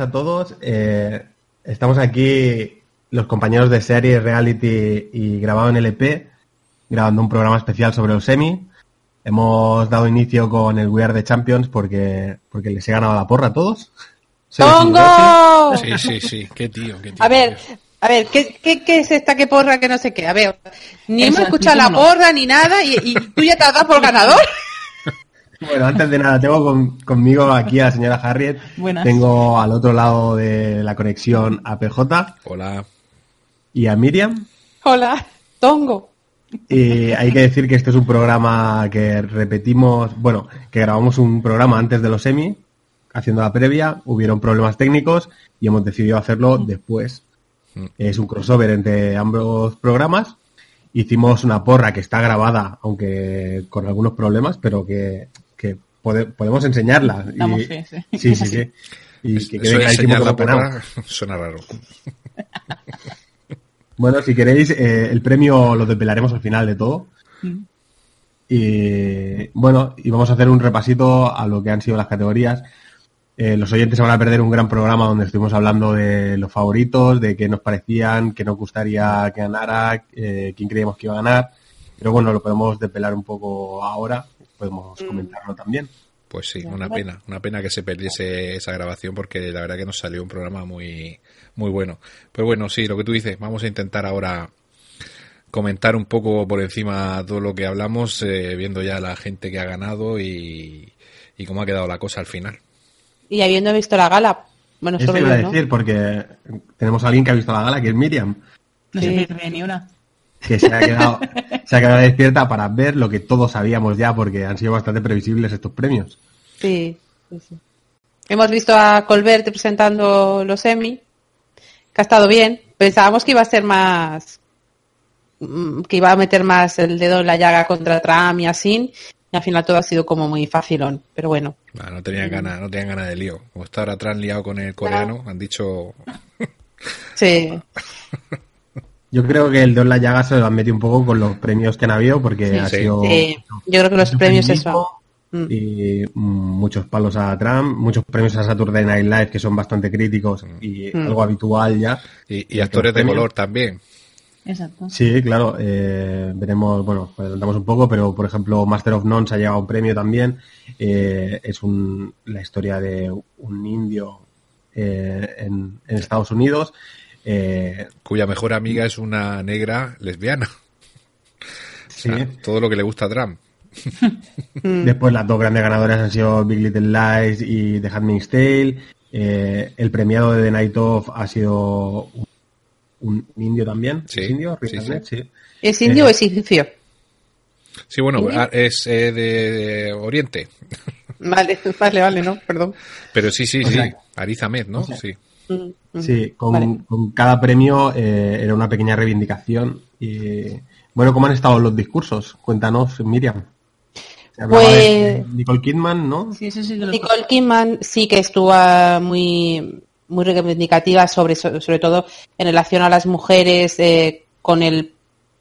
Buenas a todos. Eh, estamos aquí los compañeros de serie, reality y grabado en LP, grabando un programa especial sobre los semi. Hemos dado inicio con el We Are the Champions porque, porque les he ganado la porra a todos. ¡Tongo! Sí, sí, sí. Qué tío, qué tío. A ver, a ver, ¿qué, qué, qué es esta que porra que no sé qué? A ver, ni Eso, hemos escuchado la porra ni nada y, y tú ya te has dado por ganador. Bueno, antes de nada, tengo con- conmigo aquí a la señora Harriet. Buenas. Tengo al otro lado de la conexión a PJ Hola. y a Miriam. Hola, Tongo. Y hay que decir que este es un programa que repetimos, bueno, que grabamos un programa antes de los semi, haciendo la previa, hubieron problemas técnicos y hemos decidido hacerlo después. Mm. Es un crossover entre ambos programas. Hicimos una porra que está grabada, aunque con algunos problemas, pero que pode- podemos enseñarla. Y- fe, sí. sí, sí, sí. Y Es- que quede de clarísimo enseñar que porra suena raro. Bueno, si queréis, eh, el premio lo desvelaremos al final de todo. Mm. Y bueno, y vamos a hacer un repasito a lo que han sido las categorías. Eh, los oyentes se van a perder un gran programa donde estuvimos hablando de los favoritos, de qué nos parecían, qué nos gustaría que ganara, eh, quién creíamos que iba a ganar. Pero bueno, lo podemos desvelar un poco ahora, podemos comentarlo también. Pues sí, una pena, una pena que se perdiese esa grabación porque la verdad que nos salió un programa muy, muy bueno. Pero bueno, sí, lo que tú dices, vamos a intentar ahora comentar un poco por encima todo lo que hablamos, eh, viendo ya la gente que ha ganado y, y cómo ha quedado la cosa al final. Y habiendo visto la gala, bueno, Eso solo iba a decir, porque tenemos a alguien que ha visto la gala, que es Miriam, No Sí. se pierde ni una. Que se ha quedado, se ha quedado despierta para ver lo que todos sabíamos ya, porque han sido bastante previsibles estos premios. Sí, sí, sí. Hemos visto a Colbert presentando los Emmy, que ha estado bien. Pensábamos que iba a ser más, mm, que iba a meter más el dedo en la llaga contra Trump y así, y al final todo ha sido como muy facilón, pero bueno. Ah, no tenían ganas, no tenían ganas de lío. Como está ahora atrás liado con el coreano, han dicho Sí, Yo creo que el de la llaga se lo han metido un poco con los premios que han habido, porque Sí, ha sí. sido sí. yo creo que los premios eso. Mm. y mm, muchos palos a Trump, muchos premios a Saturday Night Live que son bastante críticos y Mm. algo habitual ya. y, y actores de color también. Exacto. Sí, claro, eh, veremos, bueno, adelantamos un poco, pero por ejemplo Master of None se ha llevado un premio también. Eh, es un, la historia de un indio eh, en, en Estados Unidos. Eh, cuya mejor amiga es una negra lesbiana. sí. O sea, todo lo que le gusta a Trump. Después las dos grandes ganadoras han sido Big Little Lies y The Handmaid's Tale. Eh, el premiado de The Night Of ha sido un, un indio también. Sí, ¿Es indio? Sí, sí. ¿Es indio Eh, o es egipcio? Sí, bueno, ah, es eh, de, Oriente. Vale, vale, vale, no, perdón. Pero sí, sí, O sí. sea- Ariz Ahmed, ¿no? o sea- sí. Mm. Sí, con, Vale. con cada premio eh, era una pequeña reivindicación. Y bueno, ¿cómo han estado los discursos? Cuéntanos, Miriam. Pues- Nicole Kidman, ¿no? Sí, Nicole Kidman sí que estuvo ah, muy muy reivindicativa sobre so- sobre todo en relación a las mujeres eh, con el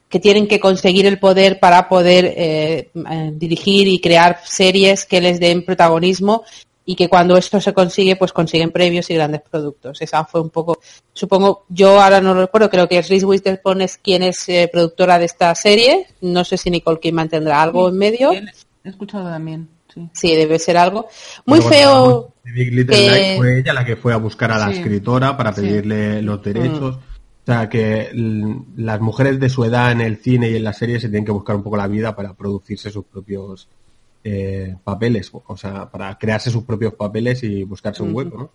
que tienen que conseguir el poder para poder eh, dirigir y crear series que les den protagonismo y que cuando esto se consigue pues consiguen premios y grandes productos esa fue un poco supongo yo ahora no lo recuerdo creo que es Reese Witherspoon es quien es eh, productora de esta serie no sé si Nicole Kidman tendrá algo en medio He escuchado también, sí. sí debe ser algo muy Bueno, feo de Big Little que- Lies fue ella la que fue a buscar a la Sí. escritora para Sí. pedirle los derechos. O sea, que las mujeres de su edad en el cine y en las series se tienen que buscar un poco la vida para producirse sus propios eh, papeles. O sea, para crearse sus propios papeles y buscarse un hueco, ¿no?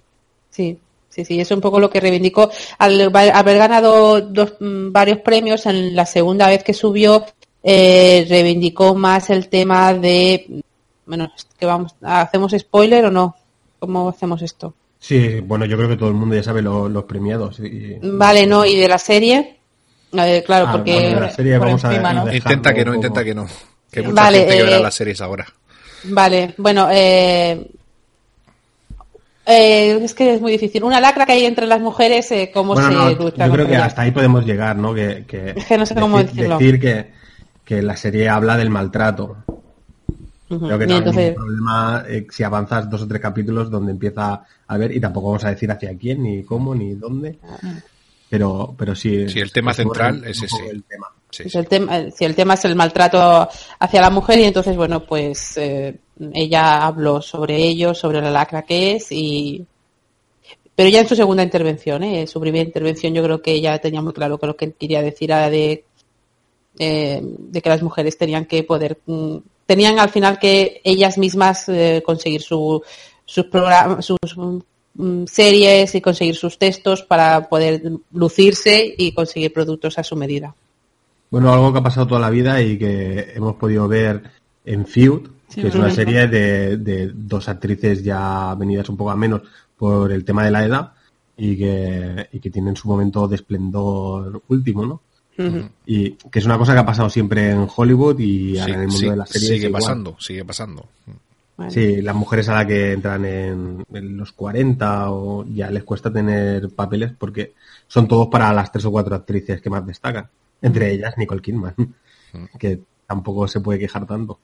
Sí, sí, sí, es un poco lo que reivindicó. Al haber ganado dos, mm, varios premios, en la segunda vez que subió, eh, reivindicó más el tema de, bueno, que vamos, ¿hacemos spoiler o no? ¿Cómo hacemos esto? Sí, bueno, yo creo que todo el mundo ya sabe lo- los premiados. y- Vale, ¿no? ¿Y de la serie? Claro, Ah, porque... bueno, de la serie por vamos a encima, ¿no? dejarlo Intenta que no, intenta que no. Que hay mucha Vale, gente que eh, verá las series ahora. Vale, bueno, eh, eh, es que es muy difícil. Una lacra que hay entre las mujeres, eh, cómo Bueno, se no, lucha yo creo que ella. hasta ahí podemos llegar, ¿no? Que, que Es que no sé cómo decir, decirlo. decir que, que la serie habla del maltrato. Creo que no hay entonces- ningún problema eh, si avanzas dos o tres capítulos donde empieza a ver, y tampoco vamos a decir hacia quién, ni cómo, ni dónde, pero, pero sí. Sí, el tema central es ese. el tema. Sí, Pues sí. si el tema es el maltrato hacia la mujer y entonces, bueno, pues eh, ella habló sobre ello, sobre la lacra que es y... Pero ya en su segunda intervención, ¿eh? su primera intervención yo creo que ella tenía muy claro que lo que quería decir era de, eh, de que las mujeres tenían que poder, mm, tenían al final que ellas mismas eh, conseguir su, sus sus mm, series y conseguir sus textos para poder lucirse y conseguir productos a su medida. Bueno, algo que ha pasado toda la vida y que hemos podido ver en Feud, Sí, que es una serie de, de dos actrices ya venidas un poco a menos por el tema de la edad y que, y que tienen su momento de esplendor último, ¿no? Y que es una cosa que ha pasado siempre en Hollywood y ahora en el mundo sí, de las series. sigue igual. pasando, sigue pasando. Bueno. Sí, las mujeres a las que entran en, en los 40 o ya les cuesta tener papeles porque son todos para las tres o cuatro actrices que más destacan. Entre ellas Nicole Kidman, que tampoco se puede quejar tanto.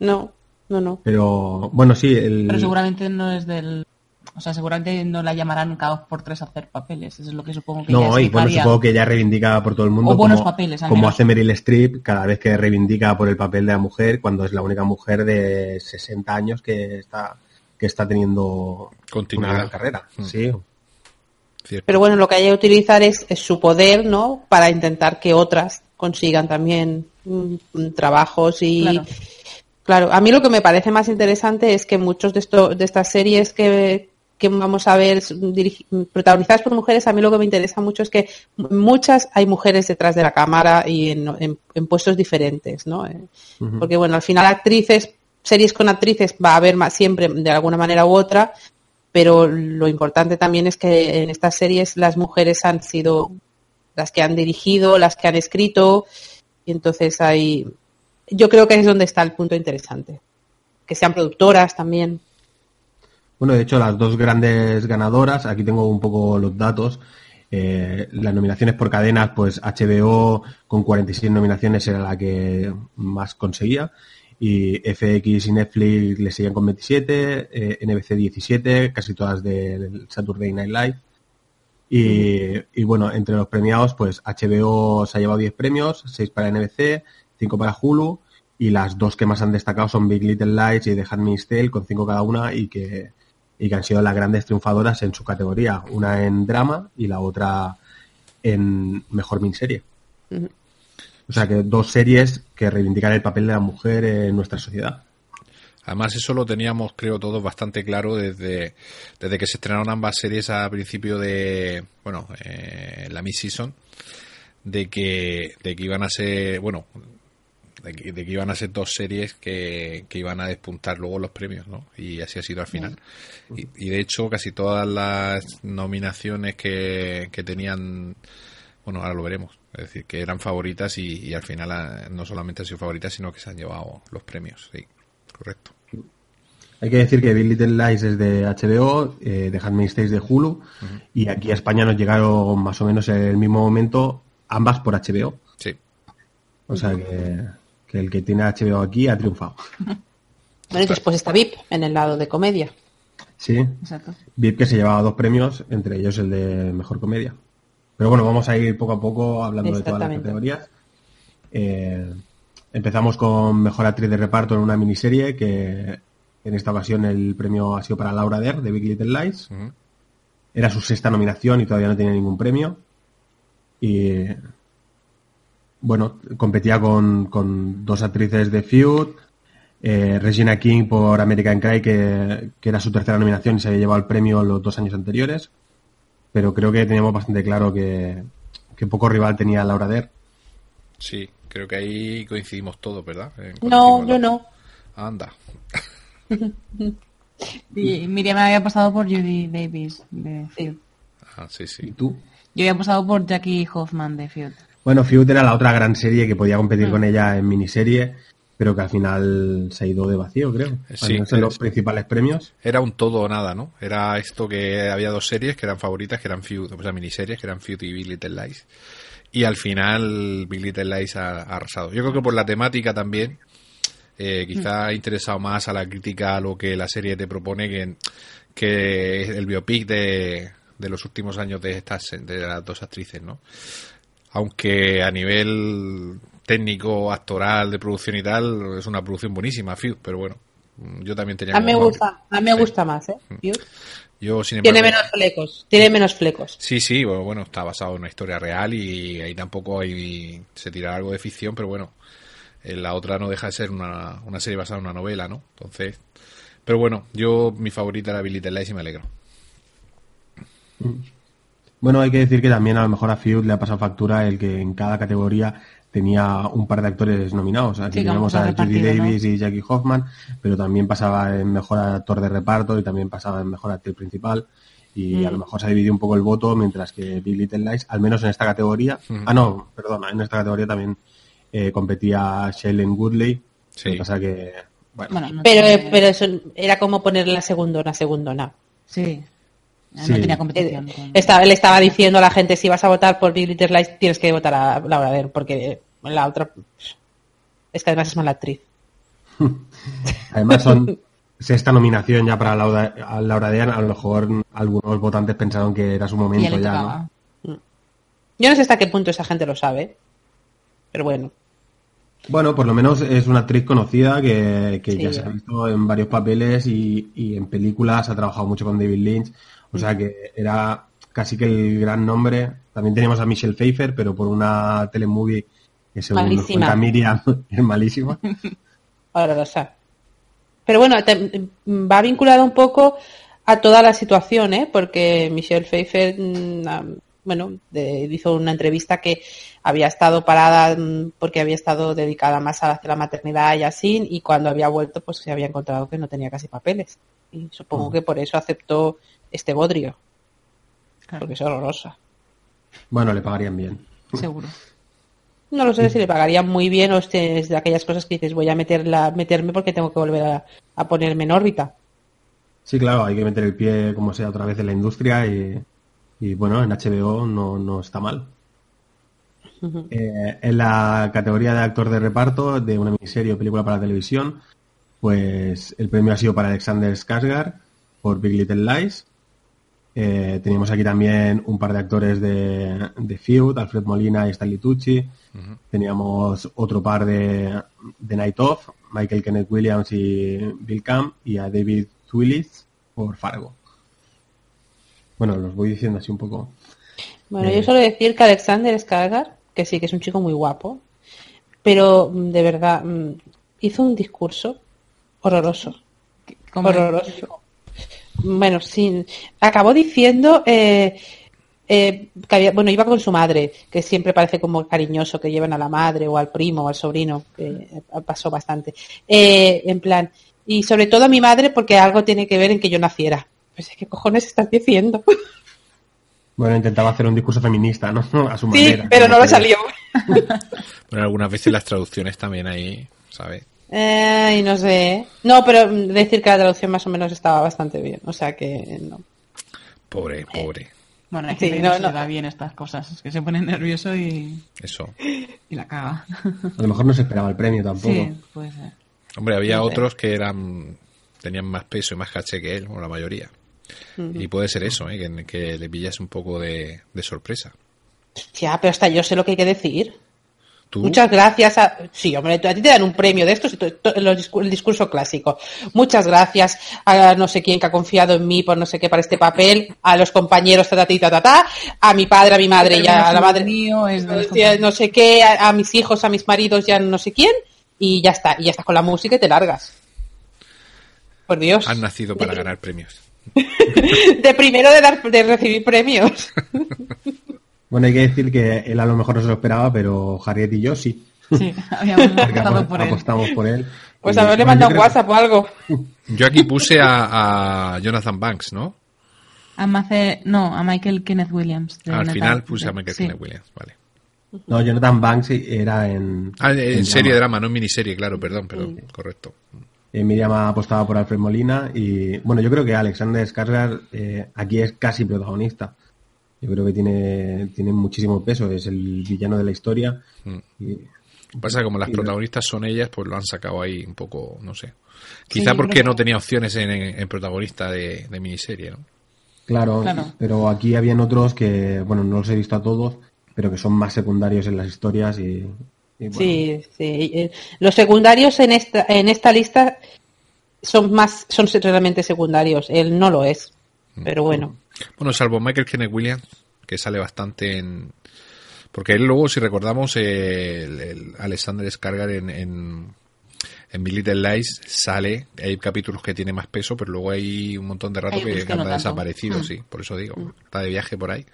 No, no, no. Pero bueno, sí, el... Pero seguramente no es del... O sea, seguramente no la llamarán cada dos por tres a hacer papeles. Eso es lo que supongo que No, y bueno, supongo que ella reivindica por todo el mundo O buenos como, papeles, al como menos. hace Meryl Streep cada vez que reivindica por el papel de la mujer cuando es la única mujer de 60 años que está que está teniendo Continuidad. una gran carrera. Mm. Sí, Cierto. Pero bueno, lo que hay que utilizar es, es su poder, ¿no? Para intentar que otras consigan también mm, trabajos y Claro. claro. a mí lo que me parece más interesante es que muchos de estos de estas series que que vamos a ver protagonizadas por mujeres, a mí lo que me interesa mucho es que muchas hay mujeres detrás de la cámara y en, en- en puestos diferentes, ¿no? Eh. Porque bueno, al final actrices, series con actrices va a haber más siempre de alguna manera u otra, pero lo importante también es que en estas series las mujeres han sido las que han dirigido, las que han escrito, y entonces hay, yo creo que es donde está el punto interesante. Que sean productoras también. Bueno, de hecho, las dos grandes ganadoras, aquí tengo un poco los datos. Eh, las nominaciones por cadenas, pues HBO con 46 nominaciones era la que más conseguía. Y FX y Netflix le seguían con 27, eh, NBC 17, casi todas del Saturday Night Live. Y, bueno, entre los premiados, pues HBO se ha llevado 10 premios, 6 para NBC, 5 para Hulu, y las dos que más han destacado son Big Little Lies y The Handmaid's Tale, con 5 cada una, y que, y que han sido las grandes triunfadoras en su categoría, una en drama y la otra en mejor miniserie. Ujú. O sea que dos series que reivindican el papel de la mujer en nuestra sociedad. Además, eso lo teníamos, creo, todos bastante claro desde, desde que se estrenaron ambas series a principio de, bueno, eh, la mid-season, de que, de que iban a ser, bueno, de que, de que iban a ser dos series que, que iban a despuntar luego los premios, ¿no? Y así ha sido al final. Y, y de hecho, casi todas las nominaciones que, que tenían, bueno, ahora lo veremos, es decir, que eran favoritas y, y al final ah, no solamente han sido favoritas, sino que se han llevado los premios, sí, correcto. Hay que decir que Big Little Lies es de HBO, eh, The Handmaid's Tale es de Hulu, y aquí a España nos llegaron más o menos en el mismo momento, ambas por HBO. Sí. O sea que, que el que tiene HBO aquí ha triunfado. Bueno, y después está VIP en el lado de comedia. Sí, Exacto. VIP que se llevaba dos premios, entre ellos el de Mejor Comedia. Pero bueno, vamos a ir poco a poco hablando de todas las categorías. Eh, empezamos con Mejor Actriz de Reparto en una miniserie que en esta ocasión el premio ha sido para Laura Dern de Big Little Lies. Era su sexta nominación y todavía no tenía ningún premio. Y bueno, competía con, con dos actrices de Feud, eh, Regina King por American Cry, que, que era su tercera nominación y se había llevado el premio los dos años anteriores. Pero creo que teníamos bastante claro que, que poco rival tenía Laura Dern. Sí, creo que ahí coincidimos todos, ¿verdad? No, yo no. Anda. Y Miriam había apostado por Judy Davis de Feud. Ah, sí, ¿Y sí. tú? Yo había apostado por Jackie Hoffman de Feud. Bueno, Feud era la otra gran serie que podía competir con ella en miniserie, pero que al final se ha ido de vacío, creo. Al Sí, menos en los es- principales premios. Era un todo o nada, ¿no? Era esto que había dos series que eran favoritas, que eran Feud, o sea, miniseries, que eran Feud y Big Little Lies. Y al final Big Little Lies ha, ha arrasado. Yo creo que por la temática también, eh, quizá ha interesado más a la crítica a lo que la serie te propone que, que el biopic de, de los últimos años de estas de las dos actrices, ¿no? Aunque a nivel técnico, actoral, de producción y tal, es una producción buenísima, Feud, pero bueno, yo también tenía A mí me gusta, a mí me Sí. gusta más, ¿eh? Feud. Yo, sin Tiene embargo, menos flecos, tiene menos flecos. Sí, sí, bueno, bueno, está basado en una historia real y ahí tampoco hay, se tira algo de ficción, pero bueno, en la otra no deja de ser una, una serie basada en una novela, ¿no? Entonces, pero bueno, yo mi favorita era Billy Lies y me alegro. Bueno, hay que decir que también a lo mejor a Field le ha pasado factura el que en cada categoría tenía un par de actores nominados. Aquí Sí, a Judy. Davis y Jackie Hoffman, pero también pasaba en mejor actor de reparto y también pasaba en mejor actriz principal. Y a lo mejor se ha dividido un poco el voto, mientras que Big Little Lies, al menos en esta categoría, ah no, perdona, en esta categoría también eh, competía Shailene Woodley. Sí. Lo que pasa que, bueno, Bueno, no Pero, tiene- pero eso era como ponerle la segundona, segundona. Sí. No Sí. tenía Eh, competición. con- estaba, le estaba diciendo a la gente, si vas a votar por Big Little Lies, tienes que votar a Laura Dern, porque la otra... Es que además es mala actriz. Además son sexta nominación ya para Laura, Laura Dean. A lo mejor algunos votantes pensaron que era su ya momento ya, ¿no? tocaba. Yo no sé hasta qué punto esa gente lo sabe, pero bueno. Bueno, por lo menos es una actriz conocida que, que Sí. ya se ha visto en varios papeles y, y en películas, ha trabajado mucho con David Lynch, o sea que era casi que el gran nombre. También teníamos a Michelle Pfeiffer, pero por una telemovie que según nos Malísima. cuenta Miriam es malísima. horrorosa. Pero bueno, te- va vinculado un poco a toda la situación, ¿eh? Porque Michelle Pfeiffer, mm, ah, bueno, de- hizo una entrevista que había estado parada mm, porque había estado dedicada más a la maternidad y así, y cuando había vuelto, pues se había encontrado que no tenía casi papeles. Y supongo que por eso aceptó este bodrio, Claro, porque es horrorosa. Bueno, le pagarían bien. seguro. No lo sé si le pagarían muy bien o este- es de aquellas cosas que dices voy a meterla, meterme porque tengo que volver a, a ponerme en órbita. Sí, claro, hay que meter el pie como sea otra vez en la industria y, y, bueno, en HBO no, no está mal. Eh, en la categoría de actor de reparto de una miniserie o película para televisión, pues el premio ha sido para Alexander Skarsgård por Big Little Lies. Eh, teníamos aquí también un par de actores de, de Feud, Alfred Molina y Stanley Tucci. Teníamos otro par de, de Night Of, Michael Kenneth Williams y Bill Camp, y a David Twillis por Fargo. Bueno, los voy diciendo así un poco. Bueno, Eh. yo suelo decir que Alexander Skarsgård, que sí que es un chico muy guapo, pero mm, de verdad mm, hizo un discurso horroroso, horroroso. Bueno, sí, acabó diciendo eh, eh, que había, bueno, iba con su madre, que siempre parece como cariñoso que llevan a la madre o al primo o al sobrino, que eh, pasó bastante. Eh, en plan, y sobre todo a mi madre porque algo tiene que ver en que yo naciera. Pues ¿qué cojones estás diciendo? Bueno, intentaba hacer un discurso feminista, ¿no? A su Sí, manera. pero como no le que- salió. Bueno, algunas veces las traducciones también ahí, ¿sabes? Ay, no sé. No, pero decir que la traducción más o menos estaba bastante bien. O sea que no. Pobre, pobre. Bueno, hay Sí, gente que no, no, se no. da bien estas cosas, es que se pone nervioso y, Eso. y la caga. A lo mejor no se esperaba el premio tampoco. Sí, puede ser. Hombre, había No otros que eran tenían más peso y más caché que él, o la mayoría. Y puede ser eso, ¿eh? que, que le pillas un poco de, de sorpresa. Ya, pero hasta yo sé lo que hay que decir. ¿Tú? Muchas gracias a... Sí, hombre, a ti te dan un premio de estos, el discurso clásico. Muchas gracias a no sé quién que ha confiado en mí por no sé qué para este papel, a los compañeros, ta, ta, ti, ta, ta, ta, a mi padre, a mi madre El y a la madre... mío, es de los ya compañeros. no sé qué, a, a mis hijos, a mis maridos, ya no sé quién, y ya está. Y ya estás con la música y te largas. Por Dios. Han nacido para ganar premios. De primero de, dar, de recibir premios. Bueno, hay que decir que él a lo mejor no se lo esperaba, pero Harriet y yo sí. Sí, habíamos apostado apo- por él. apostamos por él. Pues Y, haberle mandado un creo- WhatsApp o algo. Yo aquí puse a, a Jonathan Banks, ¿no? A Mace- no, a Michael Kenneth Williams. Al final puse a Michael Sí. Kenneth Williams, vale. No, Jonathan Banks era en... Ah, en, en serie drama. drama, no en miniserie, claro, perdón, perdón, correcto. Eh, Miriam apostaba por Alfred Molina y bueno, yo creo que Alexander Skarsgård eh, aquí es casi protagonista. Yo creo que tiene, tiene muchísimo peso, es el villano de la historia. Mm. Y, Pasa que como las protagonistas son ellas, pues lo han sacado ahí un poco, no sé. Quizá porque que- no tenía opciones en, en- en protagonista de, de miniserie, ¿no? Claro, Claro. pero aquí habían otros que, bueno, no los he visto a todos, pero que son más secundarios en las historias y, y bueno, Sí, sí. Eh, Los secundarios en esta, en esta lista son más, son realmente secundarios. Él no lo es. Pero bueno. Bueno, salvo Michael Kenneth Williams, que sale bastante en... Porque él luego, si recordamos, eh, el, el Alexander Skargar en, en, en Big Little Lies sale, hay capítulos que tiene más peso, pero luego hay un montón de rato que, que anda no tanto. desaparecido, Mm. sí, por eso digo, está de viaje por ahí.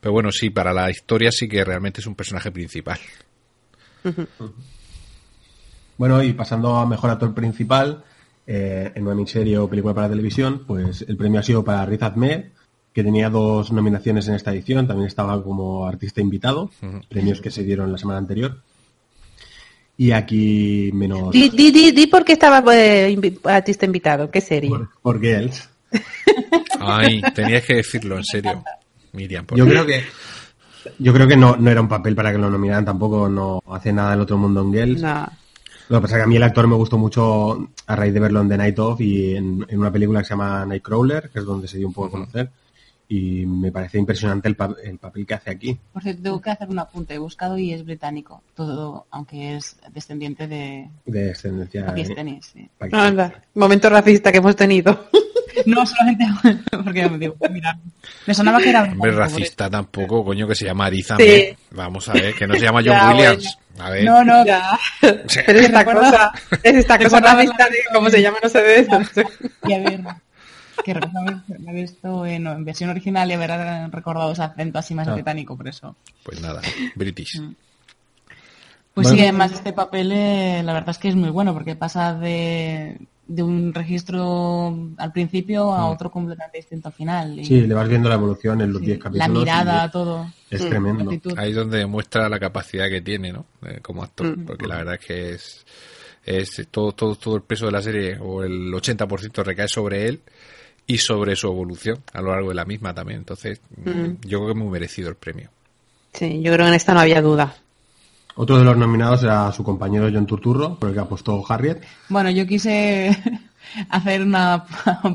Pero bueno, sí, para la historia sí que realmente es un personaje principal. Bueno, y pasando a mejor actor principal, eh, en una miniserie o película para televisión, pues el premio ha sido para Riz Ahmed, que tenía dos nominaciones en esta edición, también estaba como artista invitado, premios que se dieron la semana anterior. Y aquí menos Di, di, di, di por qué estaba eh, invi- artista invitado. ¿Qué serie? por, por Girls. Ay, tenías que decirlo, en serio. Miriam, por Yo creo que yo creo que no, no era un papel para que lo nominaran, tampoco no hace nada el otro mundo en Girls. No. Lo que pasa es que a mí el actor me gustó mucho a raíz de verlo en The Night Of y en, en una película que se llama Nightcrawler, que es donde se dio un poco a conocer. Y me parece impresionante el, pa- el papel que hace aquí. Por cierto, tengo que hacer un apunte. He buscado y es británico. Todo, aunque es descendiente de De descendencia. sí. pakistaní. Anda, momento racista que hemos tenido. No, solamente porque me digo, mira, me sonaba que era Hombre, racista tampoco, coño, que se llama Ariza. Sí. Ahmed. Vamos a ver, que no se llama John Ya, Williams. A ver. No, no, Ya. Sí. Pero es esta cosa, es esta cosa racista de cómo se llama, no sé de eso. y haber, que recuerdo haber visto en, en versión original y haber recordado ese acento así más Ah. británico, por eso. Pues nada, British. Pues Bueno. sí, además este papel eh, la verdad es que es muy bueno porque pasa de, de un registro al principio a otro completamente distinto al final. Y Sí, le vas viendo la evolución en los sí, 10 capítulos. la mirada, y todo. Es Mm, tremendo. Ahí es donde demuestra la capacidad que tiene, ¿no? Eh, como actor. Mm. Porque la verdad es que es, es todo, todo, todo el peso de la serie, o el 80% recae sobre él y sobre su evolución a lo largo de la misma también. Entonces, mm, yo creo que es muy merecido el premio. Sí, yo creo que en esta no había duda. Otro de los nominados era su compañero John Turturro, por el que apostó Harriet. Bueno, yo quise hacer una...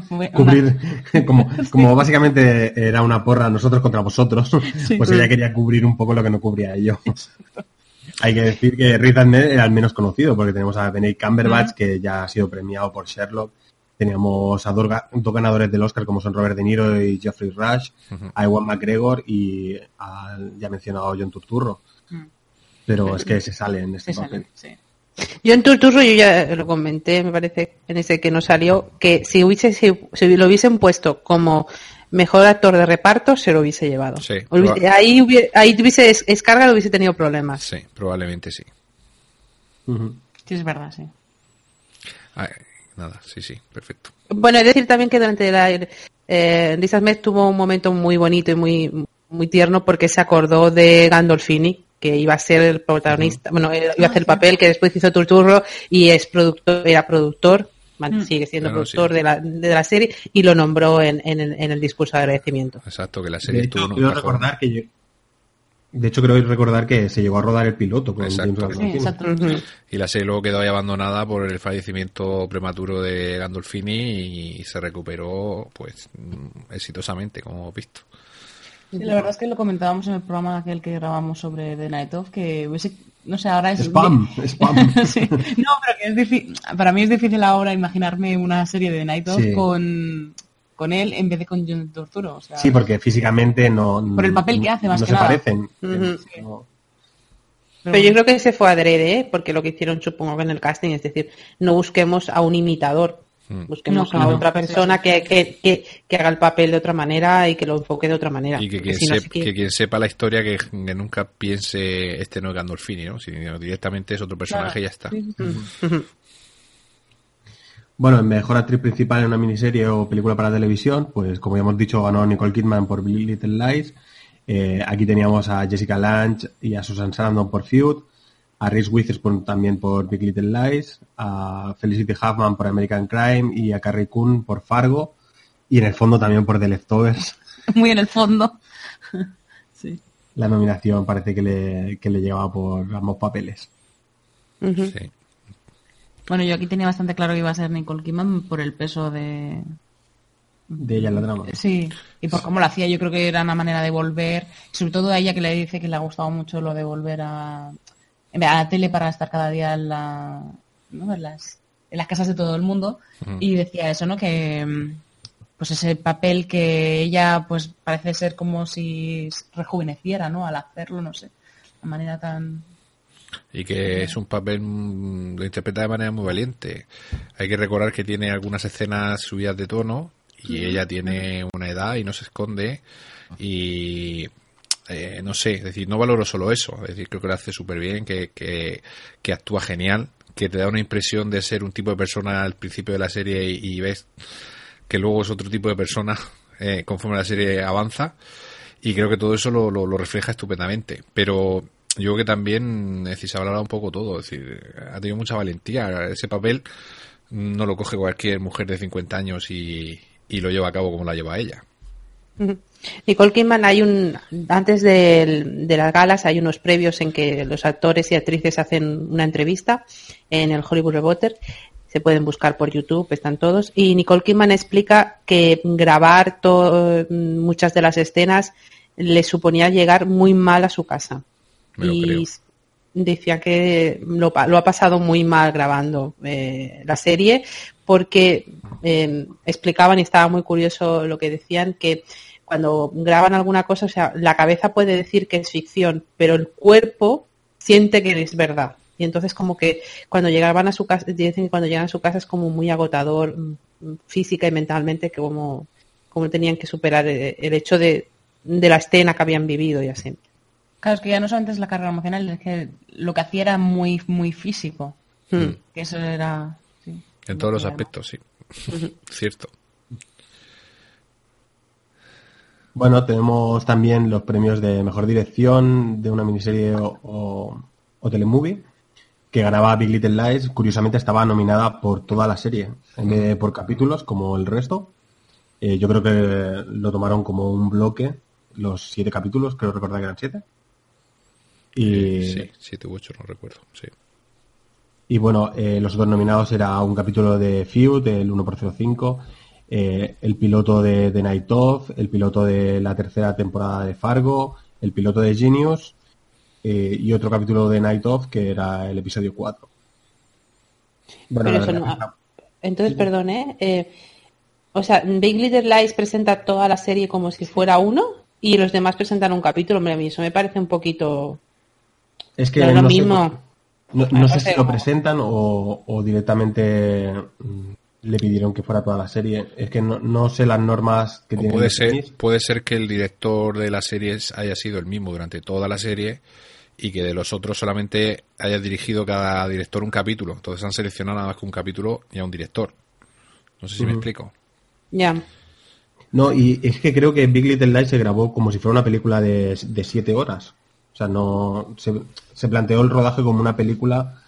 una- Cubrir, como, como básicamente era una porra nosotros contra vosotros, pues ella quería cubrir un poco lo que no cubría yo. Hay que decir que Riz Ahmed era el menos conocido, porque tenemos a Benedict Cumberbatch, que ya ha sido premiado por Sherlock. Teníamos a dos, ga- dos ganadores del Oscar, como son Robert De Niro y Geoffrey Rush, a Ewan McGregor y al ya mencionado John Turturro. Pero es que se sale en este se papel. sale, sí. Yo en Turturro, yo ya lo comenté, me parece, en ese que no salió, que si hubiese si, si lo hubiesen puesto como mejor actor de reparto, se lo hubiese llevado. Sí, Hubiese- ahí, hubiese, ahí tuviese es- descarga, hubiese tenido problemas. Sí, probablemente sí. Sí, es verdad, sí. Ay, nada, sí, sí, perfecto. Bueno, es decir también que durante la eh, Riz Ahmed tuvo un momento muy bonito y muy muy tierno porque se acordó de Gandolfini, que iba a ser el protagonista, bueno, eh, iba a hacer el papel que después hizo Turturro y es productor, era productor, Mm. sigue siendo Claro, productor sí. de, la, de la serie y lo nombró en, en, el, en el discurso de agradecimiento. Exacto, que la De serie hecho, estuvo cajón. recordar que de hecho creo recordar que se llegó a rodar el piloto con Exacto. Sí, exacto. Y la serie luego quedó ahí abandonada por el fallecimiento prematuro de Gandolfini y se recuperó, pues, mm, exitosamente, como hemos visto. Sí, la verdad es que lo comentábamos en el programa aquel que grabamos sobre The Night Of, que hubiese, no sé, ahora es... Spam, spam. Sí. No, pero que es difícil, para mí es difícil ahora imaginarme una serie de The Night Of Sí. con, con él en vez de con John Torturo. O sea, Sí, porque físicamente no. Por el papel que hace, más no que se nada. parecen. No. Pero yo creo que se fue adrede, ¿eh? porque lo que hicieron supongo que en el casting, es decir, no busquemos a un imitador. Busquemos No, a otra persona que, que, que, que haga el papel de otra manera y que lo enfoque de otra manera. Y que quien, si no sep- se quiere- que quien sepa la historia que, que nunca piense este no es Gandolfini, ¿no? Sino directamente es otro personaje y ya está. Sí. Bueno, en mejor actriz principal en una miniserie o película para televisión, pues como ya hemos dicho, ganó Nicole Kidman por Little Lies. Eh, aquí teníamos a Jessica Lange y a Susan Sarandon por Feud, a Reese Witherspoon también por Big Little Lies, a Felicity Huffman por American Crime y a Carrie Coon por Fargo y en el fondo también por The Leftovers. Muy en el fondo. Sí. la nominación parece que le, que le llevaba por ambos papeles. sí. Bueno, yo aquí tenía bastante claro que iba a ser Nicole Kidman por el peso de... De ella en la drama. Sí, y por cómo lo hacía, yo creo que era una manera de volver, sobre todo a ella que le dice que le ha gustado mucho lo de volver a, a la tele para estar cada día en, la, ¿no? en, las, en las casas de todo el mundo. Y decía eso, ¿no? Que pues ese papel que ella pues parece ser como si rejuveneciera, ¿no? Al hacerlo, no sé, de manera tan y que es un papel mm, lo interpreta de manera muy valiente. Hay que recordar que tiene algunas escenas subidas de tono y ella tiene una edad y no se esconde y eh, no sé, es decir, no valoro solo eso, es decir, creo que lo hace súper bien, que, que, actúa genial, que te da una impresión de ser un tipo de persona al principio de la serie y, ves que luego es otro tipo de persona eh, conforme la serie avanza y creo que todo eso lo, lo refleja estupendamente, pero yo creo que también es decir, se ha valorado un poco todo. Es decir, ha tenido mucha valentía. Ese papel no lo coge cualquier mujer de 50 años y, lo lleva a cabo como la lleva ella. Nicole Kidman, hay un antes de, de, las galas hay unos previos en que los actores y actrices hacen una entrevista en el Hollywood Reporter. Se pueden buscar por YouTube, están todos. Y Nicole Kidman explica que grabar muchas de las escenas le suponía llegar muy mal a su casa y decía que lo, ha pasado muy mal grabando eh, la serie porque eh, explicaban y estaba muy curioso lo que decían que cuando graban alguna cosa, o sea, la cabeza puede decir que es ficción, pero el cuerpo siente que es verdad. Y entonces como que cuando llegaban a su casa, dicen que cuando llegan a su casa es como muy agotador mm, física y mentalmente, que como, como tenían que superar eh, el, hecho de, de la escena que habían vivido y así. Claro, es que ya no solamente es la carrera emocional, es que lo que hacía era muy, muy físico. Hmm. Que eso era. en todos los aspectos, sí. Cierto. Bueno, tenemos también los premios de mejor dirección de una miniserie o, o, telemovie que ganaba Big Little Lies. Curiosamente estaba nominada por toda la serie, en vez de por capítulos como el resto. Eh, yo creo que lo tomaron como un bloque, los siete capítulos, creo recordar que eran siete. Y, sí, 7 u 8, no recuerdo, sí. Y bueno, eh, los otros nominados era un capítulo de Feud, el 1x05, eh, el piloto de Night Of, el piloto de la tercera temporada de Fargo, el piloto de Genius eh, y otro capítulo de Night Of que era el episodio 4. Bueno, Entonces, perdón, ¿eh? O sea, Big Little Lies presenta toda la serie como si fuera uno y los demás presentan un capítulo. Hombre, a mí eso me parece un poquito es que no lo mismo. no, sé si lo presentan o, directamente mm, le pidieron que fuera toda la serie. Es que no, sé las normas que tiene. Puede ser, puede ser que el director de la serie haya sido el mismo durante toda la serie y que de los otros solamente haya dirigido cada director un capítulo. Entonces han seleccionado nada más que un capítulo y a un director. No sé si me explico. Ya. No, y es que creo que Big Little Lies se grabó como si fuera una película de, de siete horas. O sea, no se, planteó el rodaje como una película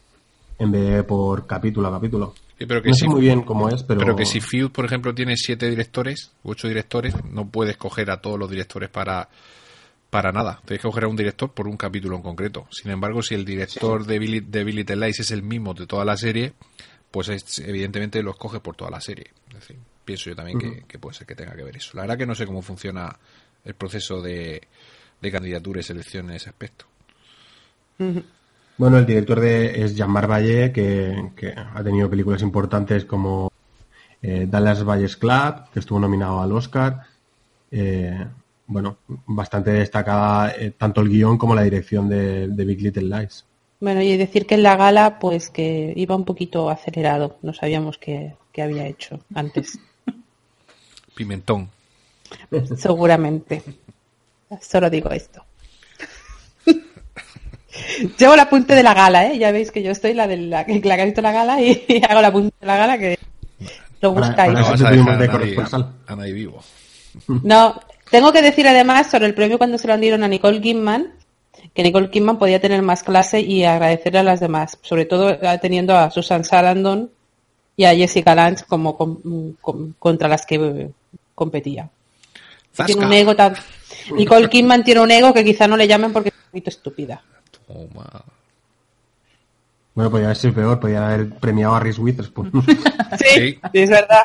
en vez de por capítulo a capítulo. Pero que no sé muy bien cómo es, pero... Pero que si Feud, por ejemplo, tiene siete directores, ocho directores, no puedes coger a todos los directores para, para nada. Tienes que coger a un director por un capítulo en concreto. Sin embargo, si el director de, Billy, de Billy es el mismo de toda la serie, pues evidentemente lo escoge por toda la serie. Es decir, pienso yo también que, que, puede ser que tenga que ver eso. La verdad que no sé cómo funciona el proceso de, de candidatura y selección en ese aspecto. Bueno, el director de, es Jean-Marc Valle, que, ha tenido películas importantes como eh, Dallas Valles Club, que estuvo nominado al Oscar. Eh, bueno, bastante destacada eh, tanto el guion como la dirección de, Big Little Lies. Bueno, y decir que en la gala, pues que iba un poquito acelerado. No sabíamos qué, qué había hecho antes. Pimentón. Seguramente. Solo digo esto. Llevo la punta de la gala, ¿eh? Ya veis que yo estoy la de la, que ha visto la gala y, hago la punta de la gala que lo buscáis. No, tengo que decir además sobre el premio cuando se lo dieron a Nicole Kidman, que Nicole Kidman podía tener más clase y agradecerle a las demás, sobre todo teniendo a Susan Sarandon y a Jessica Lange como contra las que competía. Tiene un ego tan... Nicole Kidman tiene un ego que quizá no le llamen porque es un poquito estúpida. Toma. Bueno, podría haber sido peor, podría haber premiado a Reese Witherspoon. Sí, Sí. es verdad.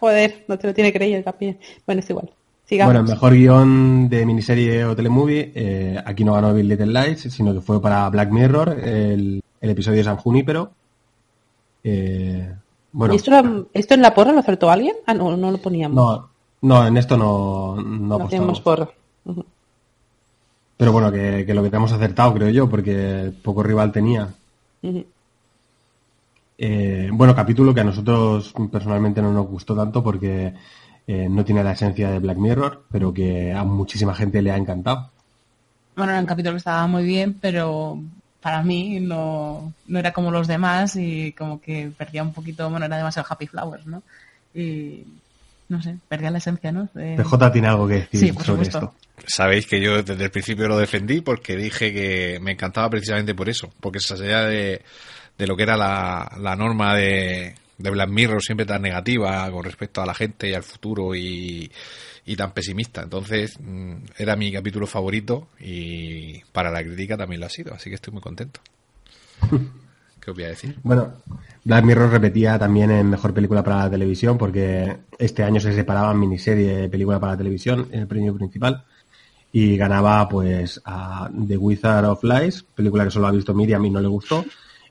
Joder, no te lo tiene creído el capi. Bueno, es igual. Sigamos. bueno, mejor guion de miniserie o telemovie. eh, aquí no ganó Bill Little Lies, sino que fue para Black Mirror, el, el episodio de San Junípero. Eh, bueno, ¿Y esto, lo- esto en la porra lo acertó alguien? Ah, no, no lo poníamos. no, no, en esto no, no no apostamos. hacíamos porra. Pero bueno, que, que lo que tenemos acertado, creo yo, porque poco rival tenía. Eh, bueno, capítulo que a nosotros personalmente no nos gustó tanto porque eh, no tiene la esencia de Black Mirror, pero que a muchísima gente le ha encantado. Bueno, era un capítulo que estaba muy bien, pero para mí no, no era como los demás y como que perdía un poquito, bueno, era demasiado Happy Flowers, ¿no? Y no sé, perdía la esencia, ¿no? De- PJ tiene algo que decir Sí, por sobre supuesto. esto. Sabéis que yo desde el principio lo defendí porque dije que me encantaba precisamente por eso, porque se salía de, de lo que era la, la norma de, de Black Mirror siempre tan negativa con respecto a la gente y al futuro y, y tan pesimista. Entonces mm, era mi capítulo favorito y para la crítica también lo ha sido, así que estoy muy contento. ¿Qué os voy a decir? Bueno, Black Mirror repetía también en mejor película para la televisión porque este año se separaban miniserie de película para la televisión en el premio principal y ganaba pues a The Wizard of Lies, película que solo ha visto Miriam y no le gustó.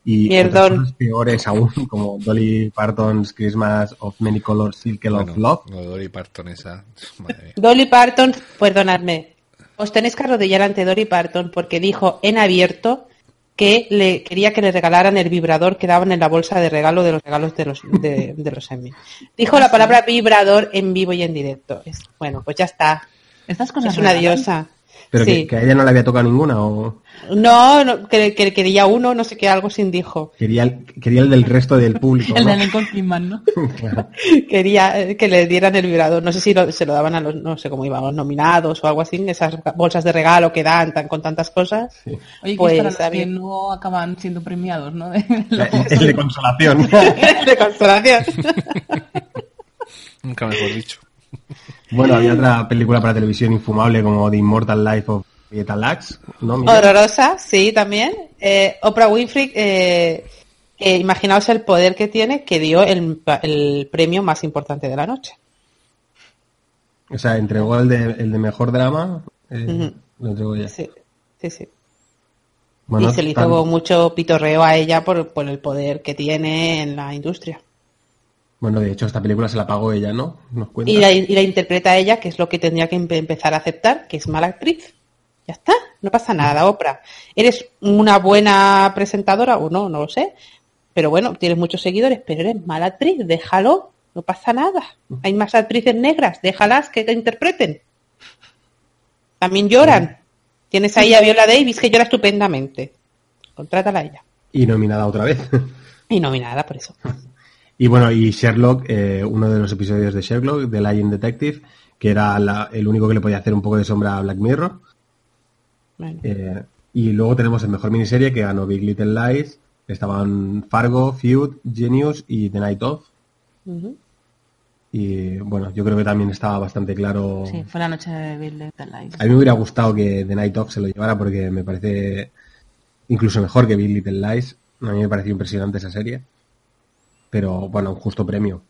Y Mierdón. otras cosas peores aún, como Dolly Parton's Christmas of Many Colors, Circle of Bueno, Love. lo de Dory Parton esa, madre mía. Dolly Parton, perdonadme, os tenéis que arrodillar ante Dolly Parton porque dijo en abierto que le quería que le regalaran el vibrador que daban en la bolsa de regalo de los regalos de los de, de los Emmy. Dijo la palabra vibrador en vivo y en directo. Bueno, pues ya está. Estas cosas Es una diosa. Pero Sí. que, que a ella no le había tocado ninguna o No, no, que, que quería uno, no sé qué, algo sin dijo. quería el, quería el del resto del público. El ¿no? de Nicole Kidman, ¿no? Claro. Quería eh, que le dieran el vibrador. No sé si lo- se lo daban a los, no sé cómo iban, los nominados o algo así, esas bolsas de regalo que dan tan, con tantas cosas. Sí. Oye, que Pues, es que no acaban siendo premiados, ¿no? De- El de consolación. de consolación. Nunca mejor dicho. Bueno, había otra película para televisión infumable como The Immortal Life of Vieta Lacks, ¿no? Horrorosa, sí, también. Eh, Oprah Winfrey, eh, eh, imaginaos el poder que tiene que dio el, el premio más importante de la noche. O sea, entregó el de, el de mejor drama. eh. Lo entregó ella. Sí, sí, sí. Bueno, y se le tan- hizo mucho pitorreo a ella por, por el poder que tiene en la industria. Bueno, de hecho, esta película se la pagó ella, ¿no? Nos cuenta. Y la, y la interpreta ella, que es lo que tendría que empe- empezar a aceptar, que es mala actriz. Ya está, no pasa nada, Oprah. ¿Eres una buena presentadora o no? No lo sé. Pero bueno, tienes muchos seguidores, pero eres mala actriz, déjalo, no pasa nada. Hay más actrices negras, déjalas que te interpreten. También lloran. Tienes ahí a Viola Davis, que llora estupendamente. Contrátala a ella. Y nominada otra vez. Y nominada por eso. y bueno, y Sherlock, eh, uno de los episodios de Sherlock, de Lying Detective, que era la- el único que le podía hacer un poco de sombra a Black Mirror. Eh, y luego tenemos el mejor miniserie que ganó Big Little Lies. Estaban Fargo, Feud, Genius y The Night Of. Y bueno, yo creo que también estaba bastante claro. Sí, fue la noche de Bill Little Lies. A mí me hubiera gustado que The Night Of se lo llevara porque me parece incluso mejor que Big Little Lies. A mí me pareció impresionante esa serie. Pero bueno, un justo premio.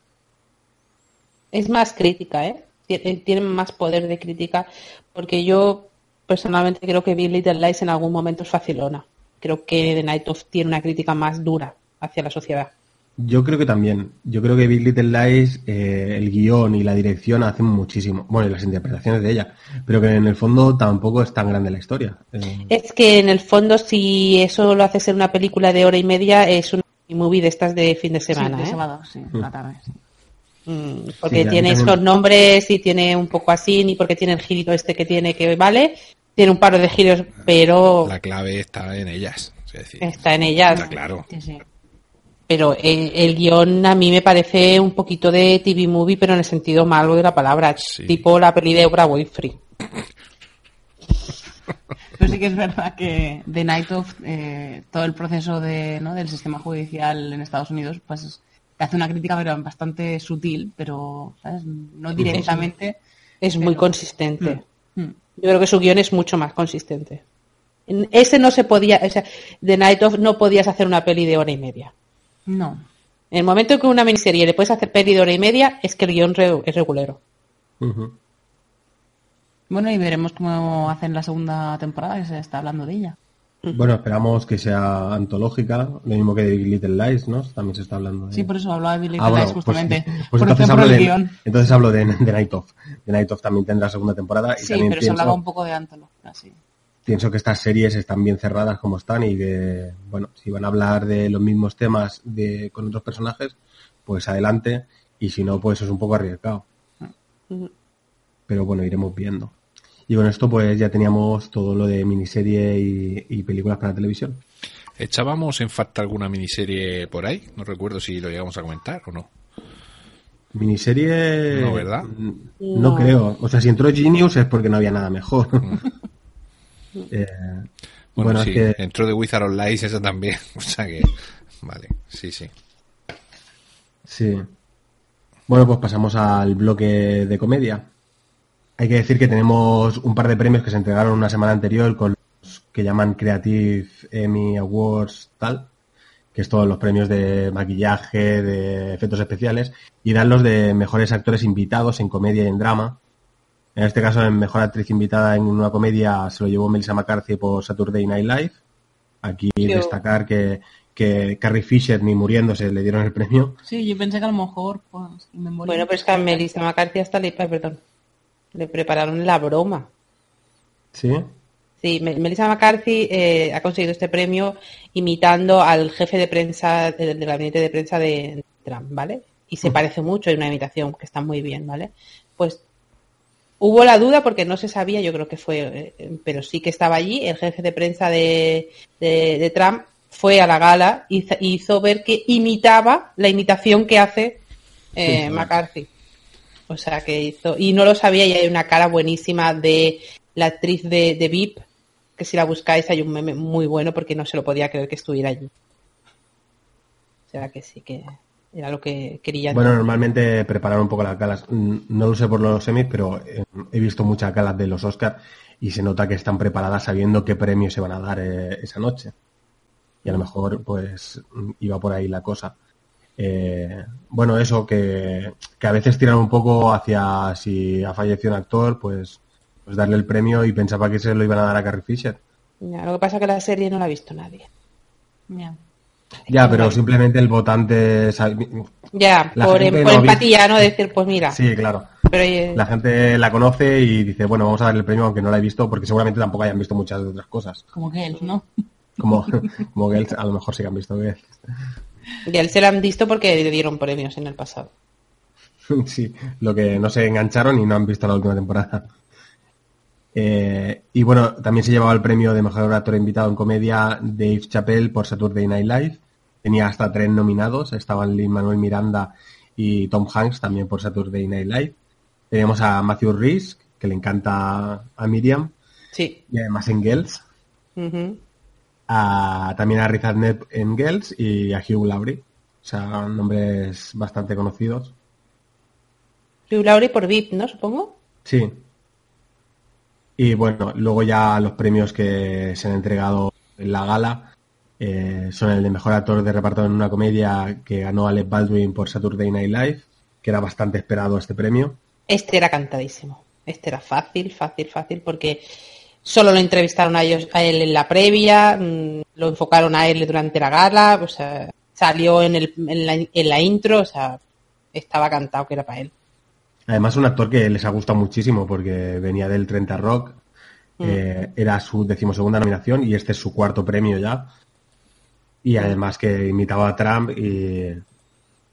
Es más crítica, ¿eh? Tien- Tienen más poder de crítica, porque yo personalmente creo que Big Little Lies en algún momento es facilona. Creo que The Night of tiene una crítica más dura hacia la sociedad. Yo creo que también. Yo creo que Big Little Lies, eh, el guion y la dirección hacen muchísimo. Bueno, y las interpretaciones de ella. Pero que en el fondo tampoco es tan grande la historia. Eh, Es que en el fondo, si eso lo haces en una película de hora y media, es una movie de estas de fin de semana, sí, de ¿eh? sábado, sí, por la tarde. sí. Mm, Sí, porque mí tiene también- estos nombres y tiene un poco así, ni porque tiene el girito este que tiene que vale. Tiene un par de giros, pero La clave está en ellas. Es decir, está en ellas. está claro. Sí, sí. Pero el, el guion a mí me parece un poquito de TV movie, pero en el sentido malo de la palabra, Sí. tipo la peli de Oprah Winfrey. Pero sí que es verdad que The Night of, eh, todo el proceso de, ¿no? del sistema judicial en Estados Unidos, pues te hace una crítica pero bastante sutil, pero ¿sabes? no directamente, Es muy consistente. Mm. Yo creo que su guion es mucho más consistente. En ese no se podía, o sea, The Night of no podías hacer una peli de hora y media. No. En el momento en que una miniserie le puedes hacer peli de hora y media, es que el guion re- es regulero. Bueno, y veremos cómo hacen la segunda temporada, que se está hablando de ella. Bueno, esperamos que sea antológica, lo mismo que de Big Little Lies, ¿no? También se está hablando de Sí, por eso hablaba de Billy Ah, bueno, Lies justamente. Pues, pues por, entonces, hablo el de, guion. entonces hablo de, de Night of. The Night of también tendrá segunda temporada y Sí, también pero se hablaba un poco de antología, sí. pienso que estas series están bien cerradas como están y que, bueno, si van a hablar de los mismos temas de, con otros personajes, pues adelante y si no, pues es un poco arriesgado. Ujú. Pero bueno, iremos viendo. Y con esto pues ya teníamos todo lo de miniserie y, y películas para televisión. ¿Echábamos en falta alguna miniserie por ahí? No recuerdo si lo llegamos a comentar o no. Miniserie... No, ¿verdad? mm, No, No. creo. O sea, si entró Genius es porque no había nada mejor. Eh, Bueno, bueno, sí, es que... entró de Wizard of Lies esa también. O sea que, vale, sí, sí. Sí. Bueno, pues pasamos al bloque de comedia. Hay que decir que tenemos un par de premios que se entregaron una semana anterior con los que llaman Creative Emmy Awards tal, que es todos los premios de maquillaje, de efectos especiales, y dan los de mejores actores invitados en comedia y en drama. En este caso, en mejor actriz invitada en una comedia se lo llevó Melissa McCarthy por Saturday Night Live. Aquí Yo- destacar que, que Carrie Fisher ni muriéndose le dieron el premio. Sí, yo pensé que a lo mejor, pues, en memoria. Bueno, pero es que a Melissa McCarthy hasta le, ay, perdón, le prepararon la broma. ¿Sí? Sí, Me- Melissa McCarthy eh, ha conseguido este premio imitando al jefe de prensa del, del gabinete de prensa de Trump, ¿vale? Y se parece mucho, hay una imitación que está muy bien, ¿vale? Pues hubo la duda porque no se sabía, yo creo que fue, eh, pero sí que estaba allí, el jefe de prensa de, de- de Trump fue a la gala y hizo, hizo ver que imitaba la imitación que hace eh, Sí. McCarthy. O sea que hizo, y no lo sabía y hay una cara buenísima de la actriz de, de VIP, que si la buscáis hay un meme muy bueno porque no se lo podía creer que estuviera allí. O sea que sí que era lo que quería. Bueno, normalmente preparar un poco las galas. No lo sé por los semis, pero eh, he visto muchas galas de los Oscars y se nota que están preparadas sabiendo qué premios se van a dar eh, esa noche. Y a lo mejor, pues, iba por ahí la cosa. Eh, bueno, eso, que, que a veces tiran un poco hacia si ha fallecido un actor, pues, pues darle el premio y pensaba que se lo iban a dar a Carrie Fisher. Ya, lo que pasa es que la serie no la ha visto nadie. Ya. Ya, pero simplemente el votante... Ya, La por, por no empatía, ¿no? Decir, pues mira. Sí, claro. Pero eh, La gente la conoce y dice, bueno, vamos a darle el premio aunque no la he visto, porque seguramente tampoco hayan visto muchas otras cosas. Como que él, ¿no? Como, como Girls, a lo mejor sí que han visto Girls. Y a él se la han visto porque le dieron premios en el pasado. Sí, lo que no se engancharon y no han visto la última temporada. Eh, y bueno, también se llevaba el premio de mejor actor invitado en comedia Dave Chappelle por Saturday Night Live. Tenía hasta tres nominados, estaban Lin Manuel Miranda y Tom Hanks también por Saturday Night Live. Teníamos a Matthew Rhys, que le encanta a Miriam, Sí. y además en Girls. A- también a Riz Ahmed en Girls y a Hugh Laurie. O sea, nombres bastante conocidos. Hugh Laurie por VIP, ¿no? Supongo. Sí. Y bueno, luego ya los premios que se han entregado en la gala eh, son el de mejor actor de reparto en una comedia que ganó Alec Baldwin por Saturday Night Live, que era bastante esperado este premio. Este era cantadísimo. Este era fácil, fácil, fácil, porque solo lo entrevistaron a ellos, a él en la previa, mm, lo enfocaron a él durante la gala, o sea, salió en, el, en, la, en la intro, o sea, estaba cantado que era para él. Además, un actor que les ha gustado muchísimo porque venía del 30 Rock, eh, era su decimosegunda nominación y este es su cuarto premio ya. Y además que imitaba a Trump y,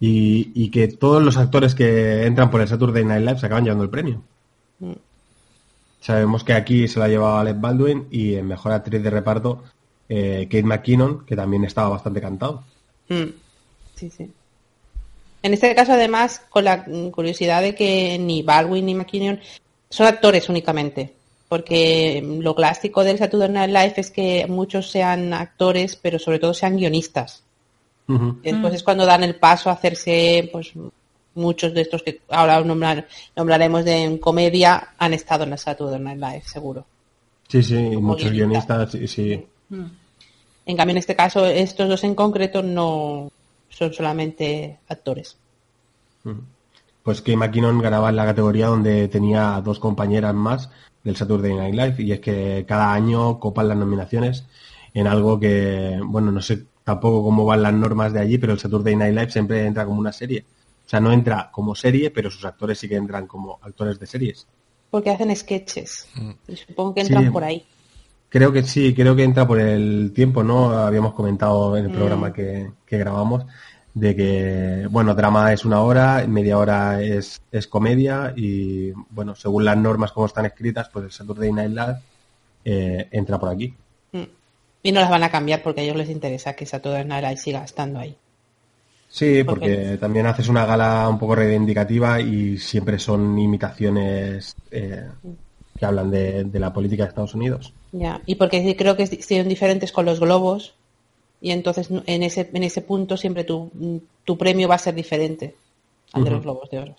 y, y que todos los actores que entran por el Saturday Night Live se acaban llevando el premio. Mm. Sabemos que aquí se lo ha llevado Alec Baldwin y en mejor actriz de reparto eh, Kate McKinnon, que también estaba bastante cantado. Mm. Sí, sí. En este caso, además, con la mm, curiosidad de que ni Baldwin ni McKinnon son actores únicamente. Porque mm, lo clásico del Saturday Night Live es que muchos sean actores, pero sobre todo sean guionistas. Después es cuando dan el paso a hacerse pues muchos de estos que ahora nombrar, nombraremos de en comedia han estado en la Saturday Night Live, seguro. Sí, sí, muchos guionistas, sí. sí. En cambio, en este caso, estos dos en concreto no son solamente actores. Pues que McKinnon ganaba en la categoría donde tenía dos compañeras más del Saturday Night Live y es que cada año copan las nominaciones en algo que, bueno, no sé tampoco cómo van las normas de allí, pero el Saturday Night Live siempre entra como una serie. O sea, no entra como serie, pero sus actores sí que entran como actores de series. Porque hacen sketches. Mm. Supongo que entran por ahí. Creo que sí, creo que entra por el tiempo, ¿no? Habíamos comentado en el programa mm. que, grabamos de que, bueno, drama es una hora, media hora es, es comedia y, bueno, según las normas como están escritas, pues el Saturday Night Live eh, entra por aquí. Mm. Y no las van a cambiar porque a ellos les interesa que Saturday Night Live siga estando ahí. Sí, porque también haces una gala un poco reivindicativa y siempre son imitaciones eh, que hablan de, la política de Estados Unidos. Ya, y porque creo que son diferentes con los globos y entonces en ese, en ese punto siempre tu, tu premio va a ser diferente al de los globos de oro.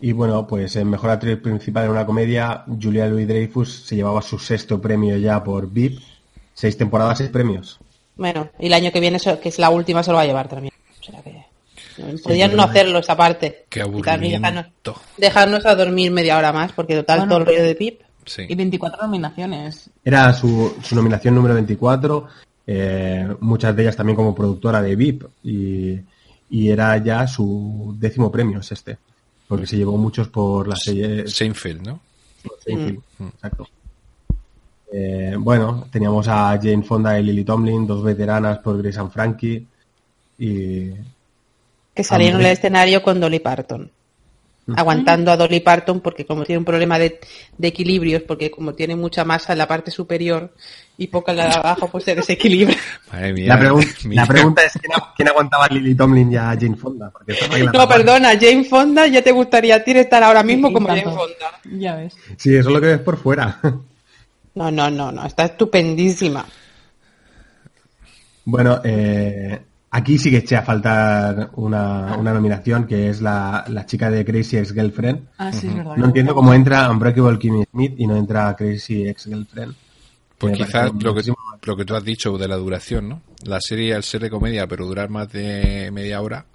Y bueno, pues en Mejor Actriz Principal en una comedia, Julia Louis-Dreyfus se llevaba su sexto premio ya por VIP. Seis temporadas, seis premios. Bueno, y el año que viene, que es la última, se lo va a llevar también. O sea que... Podrían no hacerlo esa parte. Qué aburrimiento. Dejarnos, a dormir media hora más, porque total todo el rollo de Pip. Y 24 nominaciones. Era su, su nominación número 24, eh, muchas de ellas también como productora de VIP, y, y, era ya su décimo premio, es este, porque se llevó muchos por la serie... Seinfeld, ¿no? Seinfeld, mm. exacto. Eh, bueno, teníamos a Jane Fonda y Lily Tomlin, dos veteranas por Grace and Frankie. Y. Que salieron en el escenario con Dolly Parton. Aguantando a Dolly Parton porque como tiene un problema de, equilibrios, porque como tiene mucha masa en la parte superior y poca en la de abajo, pues se desequilibra. la, pregunta es ¿quién, aguantaba a Lily Tomlin y a Jane Fonda? no, perdona, Jane Fonda ya te gustaría a ti estar ahora mismo como Jane Fonda. Ya ves. Sí, eso es lo que ves por fuera. No, no, no, no, está estupendísima. Bueno, eh, aquí sí que eché a faltar una, nominación que es la, chica de Crazy Ex Girlfriend. Ah, sí, verdad. No entiendo cómo entra Unbreakable Kimmy Smith y no entra Crazy Ex Girlfriend. Pues quizás lo que, lo que tú has dicho de la duración, ¿no? La serie al ser de comedia, pero durar más de media hora,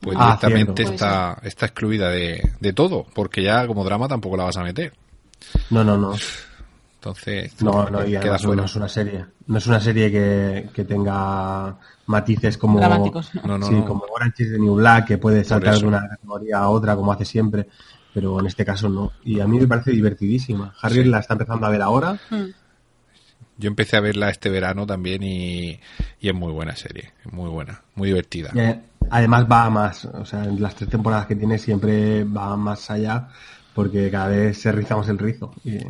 pues ah, directamente está, está excluida de, de todo, porque ya como drama tampoco la vas a meter. No, no, no. Entonces, no, no, y no es una serie. No es una serie que, tenga matices como, como Orange is the New Black, que puede saltar de una categoría a otra como hace siempre, pero en este caso no. Y a mí me parece divertidísima. Harry la está empezando a ver ahora. Hmm. Yo empecé a verla este verano también y, es muy buena serie, muy buena, muy divertida. además va más, o sea, en las tres temporadas que tiene siempre va más allá porque cada vez se rizamos el rizo. Y...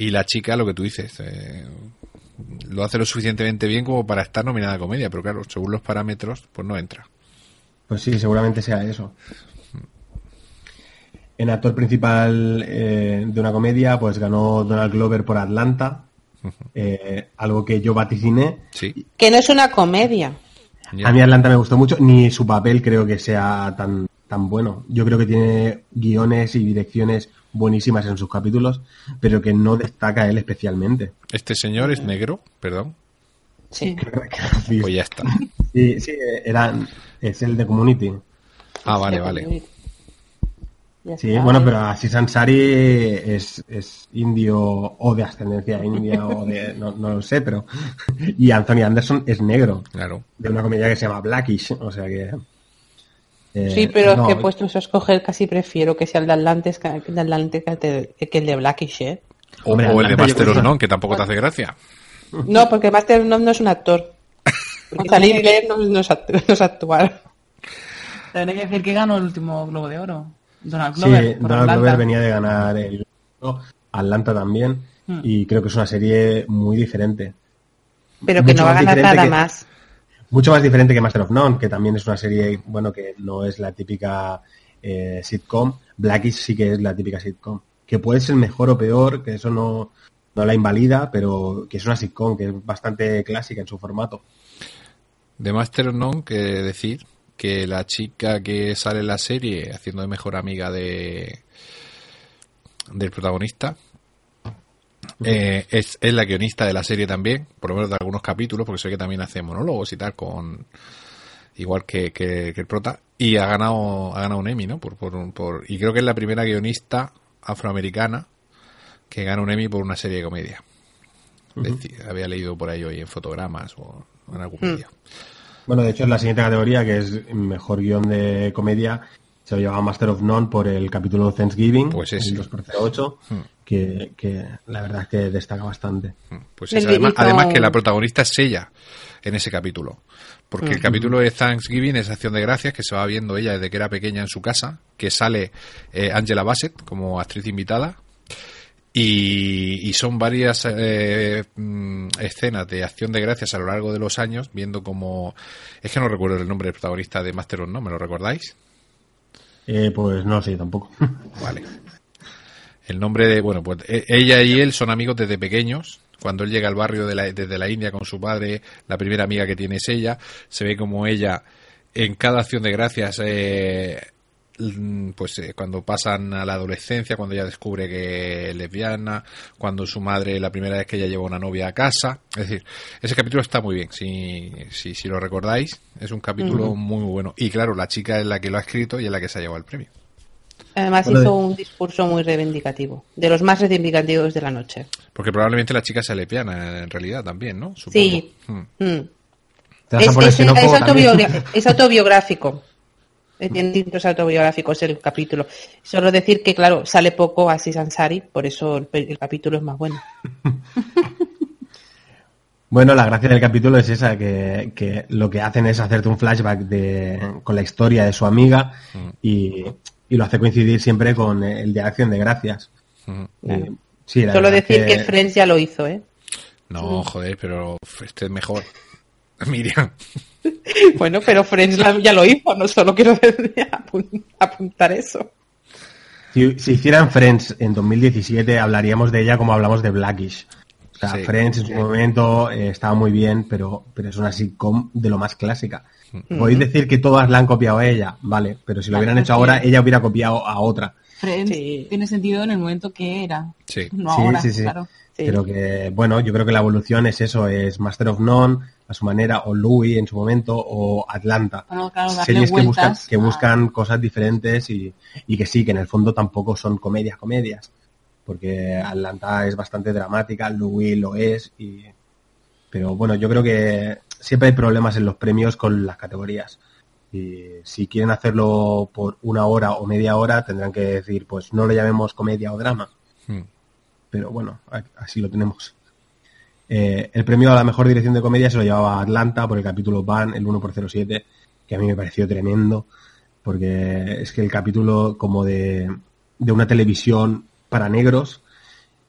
Y la chica, lo que tú dices, eh, lo hace lo suficientemente bien como para estar nominada a comedia, pero claro, según los parámetros, pues no entra. Pues sí, seguramente sea eso. En actor principal eh, de una comedia, pues ganó Donald Glover por Atlanta, eh, algo que yo vaticiné. Sí. Que no es una comedia. A mí Atlanta me gustó mucho, ni su papel creo que sea tan, tan bueno. Yo creo que tiene guiones y direcciones buenísimas en sus capítulos, pero que no destaca él especialmente. ¿Este señor es negro? Perdón. Sí. Pues ya está. Sí, sí, era, es el de Community. Ah, vale, vale. Sí, bueno, pero así Sansari es, es indio o de ascendencia india o de, no, no, lo sé, pero y Anthony Anderson es negro. Claro. De una comedia que se llama Blackish, o sea que eh, sí, pero es que puestos a escoger casi prefiero que sea el de Atlantis que el de, Atlantis que el de Blackish, ¿eh? O, el de Master of None, que tampoco te hace gracia. No, porque Master of None no es un actor. Porque salir y leer no, es, actuar. Tendré que decir que ganó el último Globo de Oro. Donald Glover. Sí, Donald Glover venía de ganar el Atlanta también. Hmm. Y creo que es una serie muy diferente. Pero que no va a ganar nada más mucho más diferente que Master of None, que también es una serie, bueno, que no es la típica eh, sitcom. Blackish sí que es la típica sitcom. Que puede ser mejor o peor, que eso no, no la invalida, pero que es una sitcom, que es bastante clásica en su formato. De Master of None, que decir que la chica que sale en la serie haciendo de mejor amiga de del protagonista eh, es, es, la guionista de la serie también, por lo menos de algunos capítulos, porque sé que también hace monólogos y tal, con igual que, que, que el prota, y ha ganado, ha ganado un Emmy, ¿no? Por, por, por, y creo que es la primera guionista afroamericana que gana un Emmy por una serie de comedia. Uh -huh. Había leído por ahí hoy en fotogramas o en algún medio. Bueno, de hecho, en la siguiente categoría, que es mejor guion de comedia, se lo llevaba Master of None por el capítulo Thanksgiving, pues es, el 2x08, hmm. que, que, la verdad es que destaca bastante. Pues es, además, además, que la protagonista es ella en ese capítulo. Porque el capítulo de Thanksgiving es Acción de Gracias, que se va viendo ella desde que era pequeña en su casa, que sale eh, Angela Bassett como actriz invitada, y, y, son varias eh, escenas de acción de gracias a lo largo de los años, viendo como... Es que no recuerdo el nombre del protagonista de Master of No, ¿me lo recordáis? Eh, pues no sé, tampoco. Vale. El nombre de... Bueno, pues ella y él son amigos desde pequeños. Cuando él llega al barrio de la, desde la India con su padre, la primera amiga que tiene es ella. Se ve como ella en cada acción de gracias... Eh, pues eh, cuando pasan a la adolescencia, cuando ella descubre que es lesbiana, cuando su madre, la primera vez que ella lleva una novia a casa. Es decir, ese capítulo está muy bien, si, si, si lo recordáis, es un capítulo uh -huh. muy bueno. Y claro, la chica es la que lo ha escrito y es la que se ha llevado el premio. Además bueno, hizo un discurso muy reivindicativo, de los más reivindicativos de la noche. Porque probablemente la chica sea lesbiana en realidad también, ¿no? Supongo. Sí. Hmm. Hmm. Es, es, es autobiográfico tiene tintos autobiográficos el capítulo. Solo decir que, claro, sale poco así Sansari, por eso el, el capítulo es más bueno. bueno, la gracia del capítulo es esa, que, que, lo que hacen es hacerte un flashback de, con la historia de su amiga mm. y, y, lo hace coincidir siempre con el de Acción de Gracias. Mm. Sí, Solo decir que... que Friends ya lo hizo, ¿eh? No, joder, pero este es mejor. Miriam. Bueno, pero Friends ya lo hizo, no solo quiero apuntar eso. Si, si, hicieran Friends en 2017, hablaríamos de ella como hablamos de Blackish. O sea, sí, Friends en su sí. momento eh, estaba muy bien, pero, pero es una sitcom de lo más clásica. Mm -hmm. Podéis decir que todas la han copiado a ella, vale, pero si lo hubieran hecho ahora, ella hubiera copiado a otra. Friends sí. tiene sentido en el momento que era. Sí, no ahora, sí, sí. Pero que, bueno, yo creo que la evolución es eso, es Master of None, a su manera, o Louis en su momento, o Atlanta. Bueno, claro, Series que buscan, que buscan cosas diferentes y, y, que sí, que en el fondo tampoco son comedias, comedias. Porque Atlanta es bastante dramática, Louis lo es, y... pero bueno, yo creo que siempre hay problemas en los premios con las categorías. Y si quieren hacerlo por una hora o media hora, tendrán que decir, pues no lo llamemos comedia o drama. Hmm pero bueno, así lo tenemos. Eh, el premio a la mejor dirección de comedia se lo llevaba Atlanta por el capítulo Van, el 1x07, que a mí me pareció tremendo, porque es que el capítulo como de, de una televisión para negros,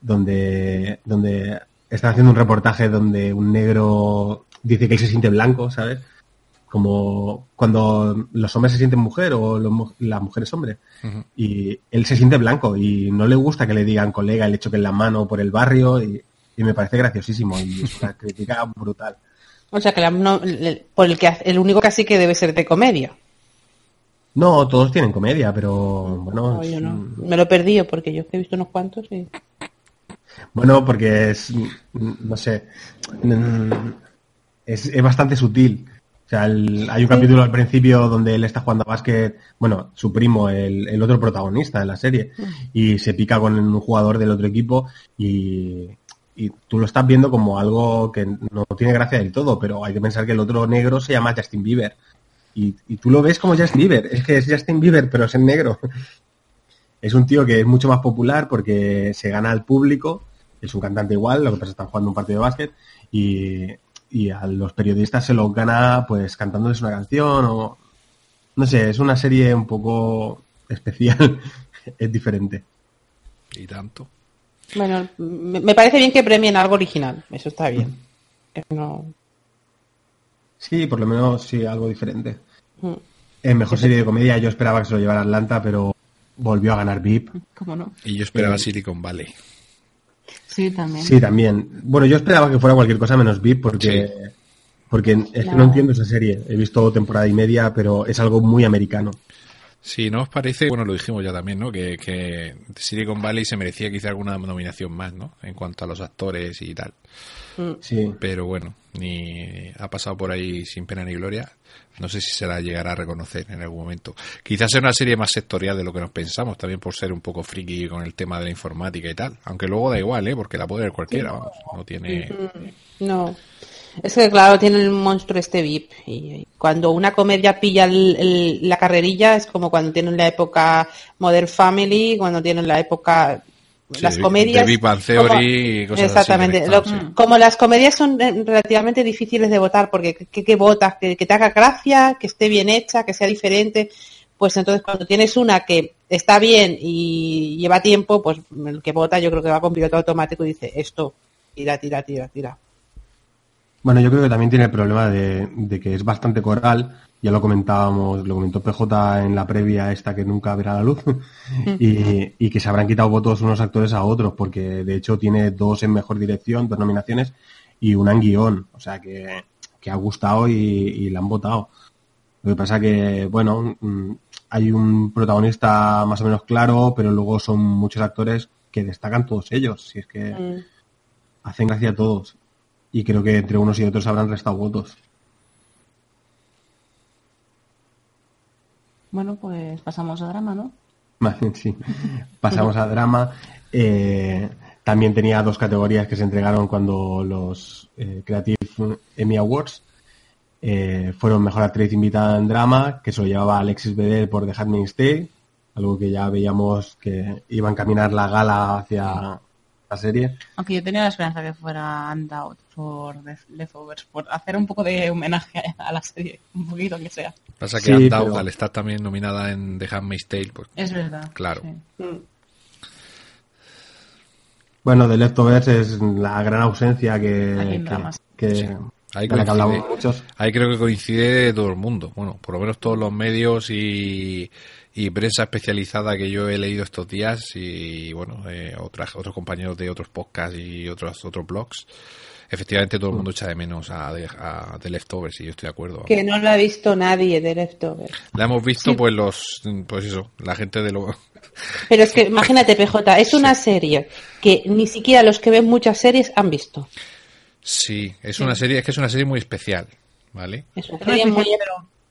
donde, donde están haciendo un reportaje donde un negro dice que él se siente blanco, ¿sabes? Como cuando los hombres se sienten mujer o los, la mujer es hombre. Uh -huh. Y él se siente blanco y no le gusta que le digan colega el hecho que en la mano por el barrio y, y me parece graciosísimo y es una crítica brutal. O sea que la, no, por el que el único casi que debe ser de comedia. No, todos tienen comedia, pero bueno. No, yo no. Me lo he perdido porque yo he visto unos cuantos y. Bueno, porque es, no sé, es, es bastante sutil sea, el, hay un sí. capítulo al principio donde él está jugando a básquet, bueno, su primo, el, el, otro protagonista de la serie, y se pica con un jugador del otro equipo y, y, tú lo estás viendo como algo que no tiene gracia del todo, pero hay que pensar que el otro negro se llama Justin Bieber. Y, y tú lo ves como Justin Bieber, es que es Justin Bieber, pero es en negro. Es un tío que es mucho más popular porque se gana al público, es un cantante igual, lo que pasa es que están jugando un partido de básquet, y y a los periodistas se lo gana pues cantándoles una canción o no sé, es una serie un poco especial, es diferente. ¿Y tanto? Bueno, me parece bien que premien algo original, eso está bien. No... Sí, por lo menos sí, algo diferente. Mm. En mejor serie de comedia yo esperaba que se lo llevara Atlanta, pero volvió a ganar VIP. ¿Cómo no? Y yo esperaba Silicon Valley. Sí, también. Sí, también. Bueno, yo esperaba que fuera cualquier cosa menos VIP porque, sí. Porque es que no entiendo esa serie. He visto temporada y media, pero es algo muy americano. Sí, ¿no os parece? Bueno, lo dijimos ya también, ¿no? Que, que Silicon Valley se merecía quizá alguna nominación más, ¿no? En cuanto a los actores y tal. Mm. Sí. Pero bueno, ni ha pasado por ahí sin pena ni gloria. No sé si se la llegará a reconocer en algún momento. Quizás sea una serie más sectorial de lo que nos pensamos, también por ser un poco friki con el tema de la informática y tal. Aunque luego da igual, ¿eh? Porque la puede ver cualquiera, vamos. No tiene... No. Es que, claro, tiene el monstruo este VIP. Y cuando una comedia pilla la carrerilla es como cuando tienen la época Modern Family, cuando tienen la época las comedias. De Theory y cosas Exactamente. así, Como las comedias son eh, relativamente difíciles de votar, porque que, votas, que, te haga gracia, que esté bien hecha, que sea diferente. Pues entonces cuando tienes una que está bien y lleva tiempo, pues el que vota yo creo que va con piloto automático y dice esto, tira, tira, tira, tira. Bueno, yo creo que también tiene el problema de, que es bastante coral. Ya lo comentábamos, lo comentó PJ en la previa esta que nunca verá la luz. y, que se habrán quitado votos unos actores a otros, porque de hecho tiene dos en mejor dirección, dos nominaciones y una en guion. O sea que, ha gustado y, y la han votado. Lo que pasa que, bueno, mm, hay un protagonista más o menos claro, pero luego son muchos actores que destacan todos ellos. Si es que mm. hacen gracia a todos y creo que entre unos y otros habrán restado votos. Bueno, pues pasamos a drama, ¿no? sí, pasamos a drama. Eh, también tenía dos categorías que se entregaron cuando los eh, Creative Emmy Awards eh, fueron Mejor Actriz Invitada en Drama, que se lo llevaba Alexis Bedell por The Handmaid's Tale, algo que ya veíamos que iba a encaminar la gala hacia, serie. Aunque yo tenía la esperanza que fuera Undoubted por Leftovers, por hacer un poco de homenaje a la serie, un poquito que sea. Pasa que sí, al estar también nominada en The Handmaid's Tale, pues... Es verdad. Claro. Bueno, The Leftovers es la gran ausencia que... que, Ahí, ahí creo que coincide todo el mundo. Bueno, por lo menos todos los medios y, y prensa especializada que yo he leído estos días y bueno, eh, otras, otros compañeros de otros podcasts y otros, otros blogs. Efectivamente todo el mundo echa de menos a, a, The Leftovers y yo estoy de acuerdo. Que no lo ha visto nadie de Leftovers. La hemos visto pues los, pues eso, la gente de lo... Pero es que imagínate PJ, es una serie que ni siquiera los que ven muchas series han visto. Sí, es una serie, es que es una serie muy especial, ¿vale? Es una serie muy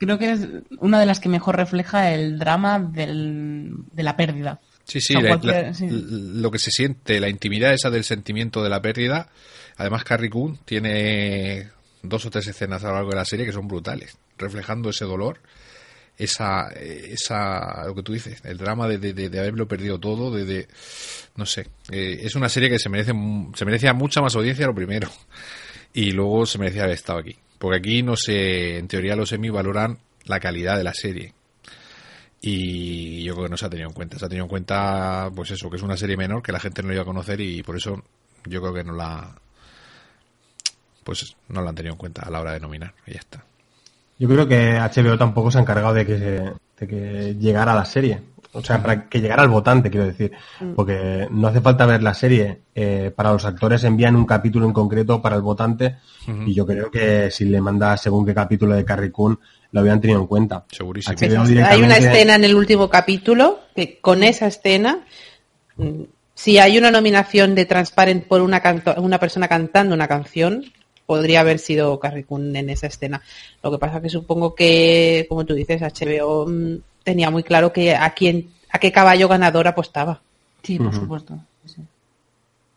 creo que es una de las que mejor refleja el drama del, de la pérdida. Sí, sí, lo que se siente, la intimidad esa del sentimiento de la pérdida. Además, Carrie Coon tiene dos o tres escenas a lo largo de la serie que son brutales, reflejando ese dolor, esa, esa lo que tú dices, el drama de, de, haberlo perdido todo, de, no sé, eh, es una serie que se merece, se merecía mucha más audiencia lo primero, y luego se merecía haber estado aquí. Porque aquí no se, en teoría los semi valoran la calidad de la serie. Y yo creo que no se ha tenido en cuenta. Se ha tenido en cuenta, pues eso, que es una serie menor, que la gente no iba a conocer y por eso yo creo que no la, pues no la han tenido en cuenta a la hora de nominar. Y ya está. Yo creo que HBO tampoco se ha encargado de que, de que llegara a la serie. O sea, para que llegara al votante, quiero decir. Mm. Porque no hace falta ver la serie. Eh, para los actores envían un capítulo en concreto para el votante. Y yo creo que si le manda según qué capítulo de Carrie Coon, lo habían tenido en cuenta. Segurísimo. Hay una escena en el último capítulo que con esa escena, mm, si hay una nominación de Transparent por una, una persona cantando una canción, podría haber sido Carrie Coon en esa escena. Lo que pasa que supongo que, como tú dices, HBO mm, tenía muy claro que a quién, a qué caballo ganador apostaba. Sí, por supuesto.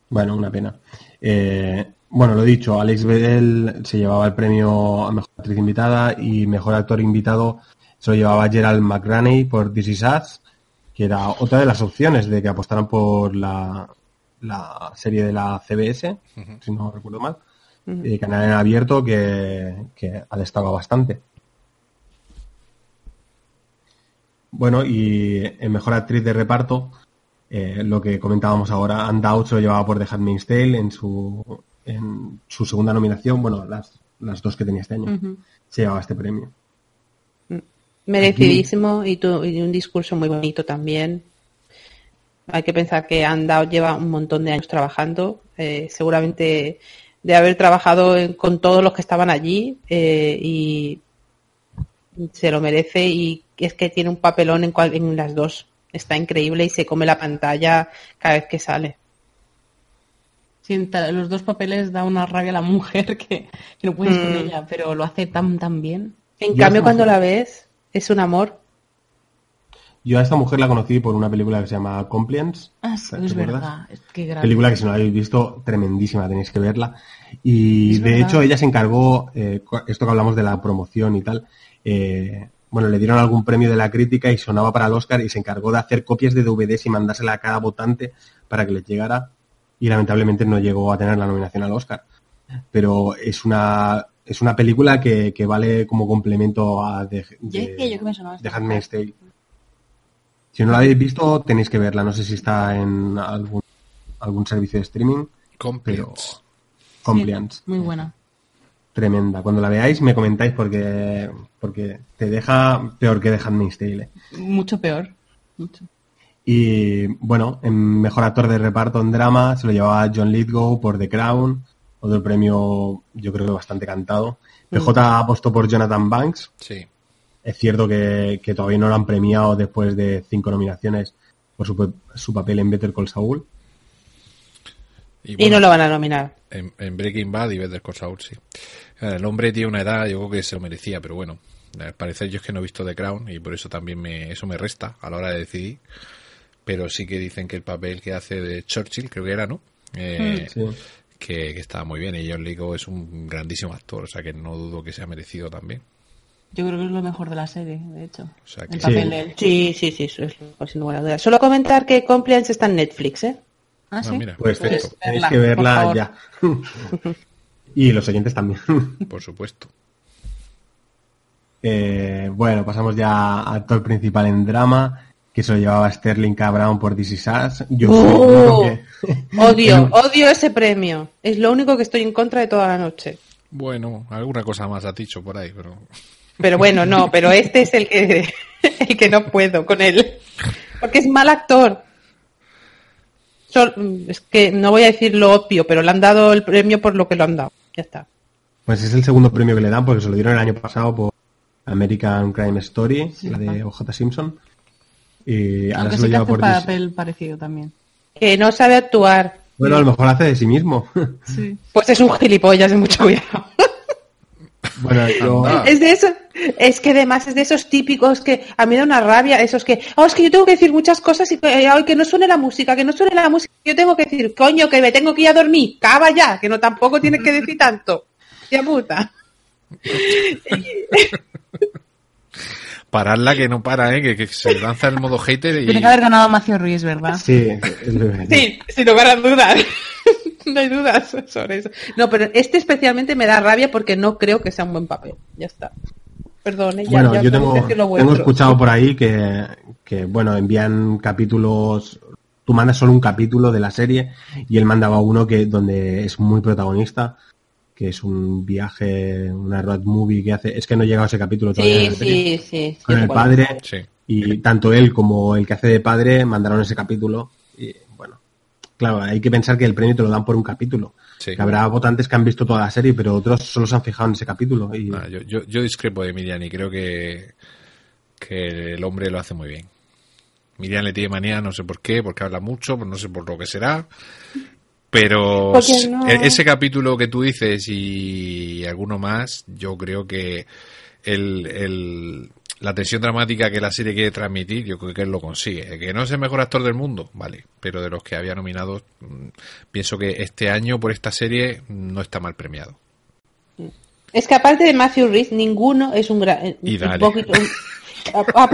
Bueno, una pena. Eh, bueno, lo dicho, Alex Bedell se llevaba el premio a Mejor Actriz Invitada y Mejor Actor Invitado se lo llevaba Gerald McRaney por This Is Us, que era otra de las opciones de que apostaran por la, la serie de la CBS, si no recuerdo mal, uh canal en abierto que, que ha destacado bastante. Bueno, y en Mejor Actriz de Reparto, eh, lo que comentábamos ahora, Anne se lo llevaba por The Handmaid's Tale en su, en su segunda nominación, bueno, las, las dos que tenía este año, se llevaba este premio. Mm, merecidísimo y, un discurso muy bonito también. Hay que pensar que Anne lleva un montón de años trabajando. Eh, seguramente de haber trabajado con todos los que estaban allí eh, y se lo merece y es que tiene un papelón en, cual- en las dos. Está increíble y se come la pantalla cada vez que sale. Sí, los dos papeles da una rabia a la mujer que, que no puedes con Mm. ella, pero lo hace tan tan bien. En Yo cambio, cuando mujer- la ves, es un amor. Yo a esta mujer la conocí por una película que se llama Compliance. Ah, sí, ¿te es acuerdas? verdad. Es que grande. Película que si no la habéis visto, tremendísima, tenéis que verla. Y Es de verdad. hecho ella se encargó, eh, esto que hablamos de la promoción y tal, eh, bueno, le dieron algún premio de la crítica y sonaba para el Oscar y se encargó de hacer copias de DVDs y mandársela a cada votante para que les llegara y lamentablemente no llegó a tener la nominación al Oscar. Pero es una es una película que, que vale como complemento a yo me Handmaid's Tale. Si no la habéis visto, tenéis que verla. No sé si está en algún, algún servicio de streaming. Compliance. Compliance. Sí, muy buena. Tremenda. Cuando la veáis me comentáis porque porque te deja peor que The Handmaid's Tale. Mucho peor. Mucho. Y bueno, en mejor actor de reparto en drama se lo llevaba John Lithgow por The Crown. Otro premio yo creo que bastante cantado. PJ apostó por Jonathan Banks. Sí. Es cierto que, que todavía no lo han premiado después de cinco nominaciones por su, su papel en Better Call Saul. Y, no lo van a nominar. En, en Breaking Bad y Better Call Saul, sí. Eh, El hombre tiene una edad, yo creo que se lo merecía, pero bueno, al parecer yo es que no he visto The Crown y por eso también me, eso me resta a la hora de decidir. Pero sí que dicen que el papel que hace de Churchill, creo que era, ¿no? Eh, Sí. que, que estaba muy bien y John Lithgow es un grandísimo actor, o sea que no dudo que sea merecido también. Yo creo que es lo mejor de la serie, de hecho. O sea que El Sí. papel de él. Sí, sí, sí, eso es lo- sin lugar a dudas. Solo comentar que Compliance está en Netflix, ¿eh? Ah, Ah, sí. mira, Pues perfecto, tenéis verla, que verla ya. y los oyentes también. por supuesto. Eh, bueno, pasamos ya a actor principal en drama, que se lo llevaba Sterling K. Brown por This Is Us. Yo ¡Oh! que- Odio, odio ese premio. Es lo único que estoy en contra de toda la noche. Bueno, alguna cosa más ha dicho por ahí, pero Pero bueno, no, pero este es el que, el que no puedo con él. Porque es mal actor. Sol- es que no voy a decir lo obvio, pero le han dado el premio por lo que lo han dado. Ya está. Pues es el segundo premio que le dan porque se lo dieron el año pasado por American Crime Story, la de O.J. Simpson. Y ahora se lo sí que lleva un por papel parecido también. Que no sabe actuar. Bueno, a lo mejor hace de sí mismo. Sí. Pues es un gilipollas de mucho cuidado. Bueno, yo... Es de eso, es que además es de esos típicos que a mí me da una rabia, esos que, oh, es que yo tengo que decir muchas cosas y que, ay, que no suene la música, que no suene la música, yo tengo que decir, coño, que me tengo que ir a dormir, cava ya, que no tampoco tienes que decir tanto. Ya puta. Pararla que no para, ¿eh? que, que se lanza el modo hater y... Tiene que haber ganado Macio Ruiz, ¿verdad? Sí. Sí, sin lugar a dudas. no hay dudas sobre eso. No, pero este especialmente me da rabia porque no creo que sea un buen papel. Ya está. Perdón, ya, Bueno, ya yo tengo, tengo escuchado por ahí que, que, bueno, envían capítulos, tú mandas solo un capítulo de la serie y él mandaba uno que donde es muy protagonista, que es un viaje, una road movie que hace, es que no he llegado a ese capítulo todavía. Sí, sí, sí. Con sí, el padre Sí. y tanto él como el que hace de padre mandaron ese capítulo y bueno, claro, hay que pensar que el premio te lo dan por un capítulo. Sí. Que habrá votantes que han visto toda la serie, pero otros solo se han fijado en ese capítulo. Y, Ah, yo, yo, yo discrepo de Miriam y creo que, que el hombre lo hace muy bien. Miriam le tiene manía, no sé por qué, porque habla mucho, pues no sé por lo que será. Pero no- e- ese capítulo que tú dices y alguno más, yo creo que el, el- la tensión dramática que la serie quiere transmitir, yo creo que él lo consigue. Que no es el mejor actor del mundo, vale, pero de los que había nominados, mm, pienso que este año por esta serie no está mal premiado. Es que aparte de Matthew Reese, ninguno es un gran. Y un poquito- un-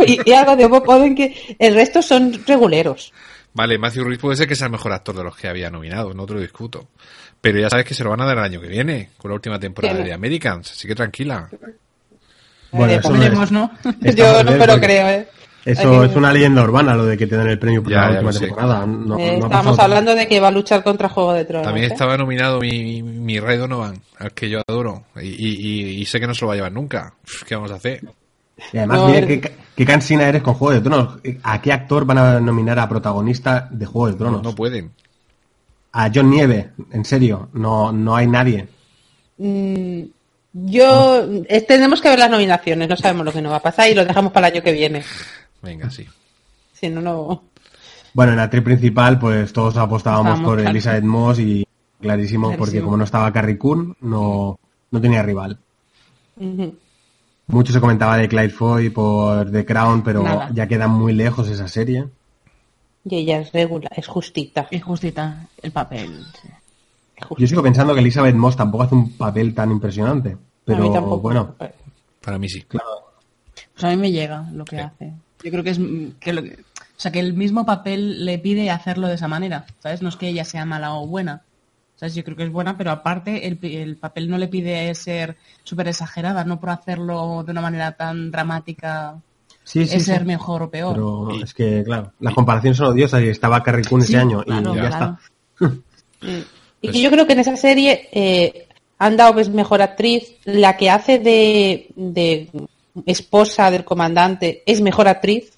y, y algo de Bob Oden que el resto son reguleros. Vale, Matthew Rhys puede ser que sea el mejor actor de los que había nominados, no te lo discuto. Pero ya sabes que se lo van a dar el año que viene, con la última temporada Sí. de Americans, así que tranquila. Bueno, Eh, eso no es- ¿no? Yo no ver me lo porque creo, ¿eh? Eso que- es una leyenda urbana, lo de que te den el premio por Ya, la última sé. temporada. No, Eh, no estábamos hablando de que va a luchar contra Juego de Tronos. También ¿eh? estaba nominado mi, mi, Ray Donovan, al que yo adoro, y, y- y- y sé que no se lo va a llevar nunca. ¿Qué vamos a hacer? Y además, No, mira el- qué, qué cansina eres con Juego de Tronos. ¿A qué actor van a nominar a protagonista de Juego de No, Tronos? no pueden. a John Nieve, en serio, no, no hay nadie. Mm, yo eh, tenemos que ver las nominaciones, no sabemos lo que nos va a pasar y lo dejamos para el año que viene. Venga, sí. Si no, no. Bueno, en la actriz principal, pues todos apostábamos Estábamos por claros. Elizabeth Moss y clarísimo, porque como no estaba Carrie Coon, no, no tenía rival. Mucho se comentaba de Clyde Foy por The Crown, pero Nada. ya queda muy lejos esa serie. Y ella es regular, es justita. Es justita el papel. justita. Yo sigo pensando que Elizabeth Moss tampoco hace un papel tan impresionante. a Pero mí tampoco. bueno, Para mí sí. claro. Pues a mí me llega lo que Sí. hace. Yo creo que es que lo que- o sea, que el mismo papel le pide hacerlo de esa manera, ¿sabes? No es que ella sea mala o buena. ¿Sabes? Yo creo que es buena, pero aparte el, pi- el papel no le pide ser súper exagerada, no por hacerlo de una manera tan dramática Sí, sí, es sí. ser mejor o peor. Pero es que, claro, las comparaciones son odiosas y estaba Carrie Coon Sí, ese año claro, y ya claro. está. Mm. Y Pues- que yo creo que en esa serie eh, han dado que es mejor actriz. La que hace de, de esposa del comandante es mejor actriz.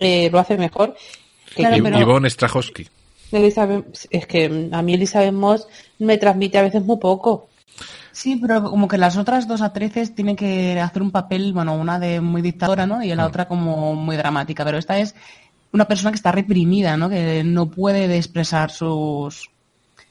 Eh, lo hace mejor. Claro, Y- pero- Ivonne Strahovski. Elizabeth- es que a mí Elizabeth Moss me transmite a veces muy poco. Sí, pero como que las otras dos actrices tienen que hacer un papel, bueno, una de muy dictadora, ¿no? Y la otra como muy dramática. Pero esta es una persona que está reprimida, ¿no? Que no puede expresar sus,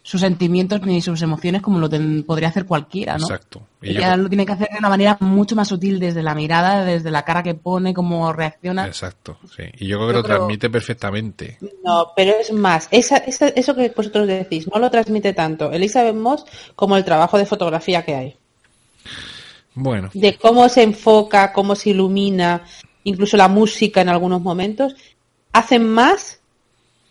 sus sentimientos ni sus emociones como lo ten- podría hacer cualquiera, ¿no? Exacto. Y yo- Ella lo tiene que hacer de una manera mucho más sutil desde la mirada, desde la cara que pone, cómo reacciona. Exacto, sí. Y yo creo que Yo lo creo- transmite perfectamente. No, pero es más, esa, esa- eso que vosotros decís, no lo transmite tanto Elizabeth Moss como el trabajo de fotografía que hay. Bueno, De cómo se enfoca, cómo se ilumina, incluso la música en algunos momentos, hacen más,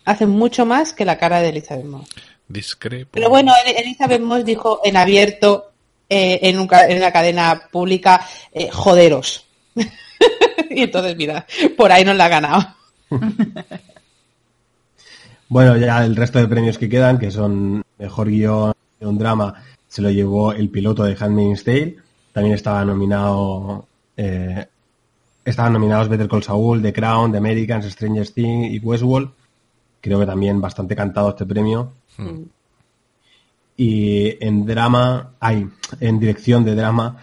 hacen mucho más que la cara de Elizabeth Moss. Discrepo. Pero bueno, El- Elizabeth Moss dijo en abierto, eh, en, un ca- en una cadena pública, eh, joderos. y entonces, mira, por ahí nos la ha ganado. Bueno, ya el resto de premios que quedan, que son mejor guion de un drama, se lo llevó el piloto de Handmaid's Tale. También estaba nominado, eh, estaban nominados Better Call Saul, The Crown, The Americans, Stranger Things y Westworld. Creo que también bastante cantado este premio. Hmm. Y en drama, hay, en dirección de drama,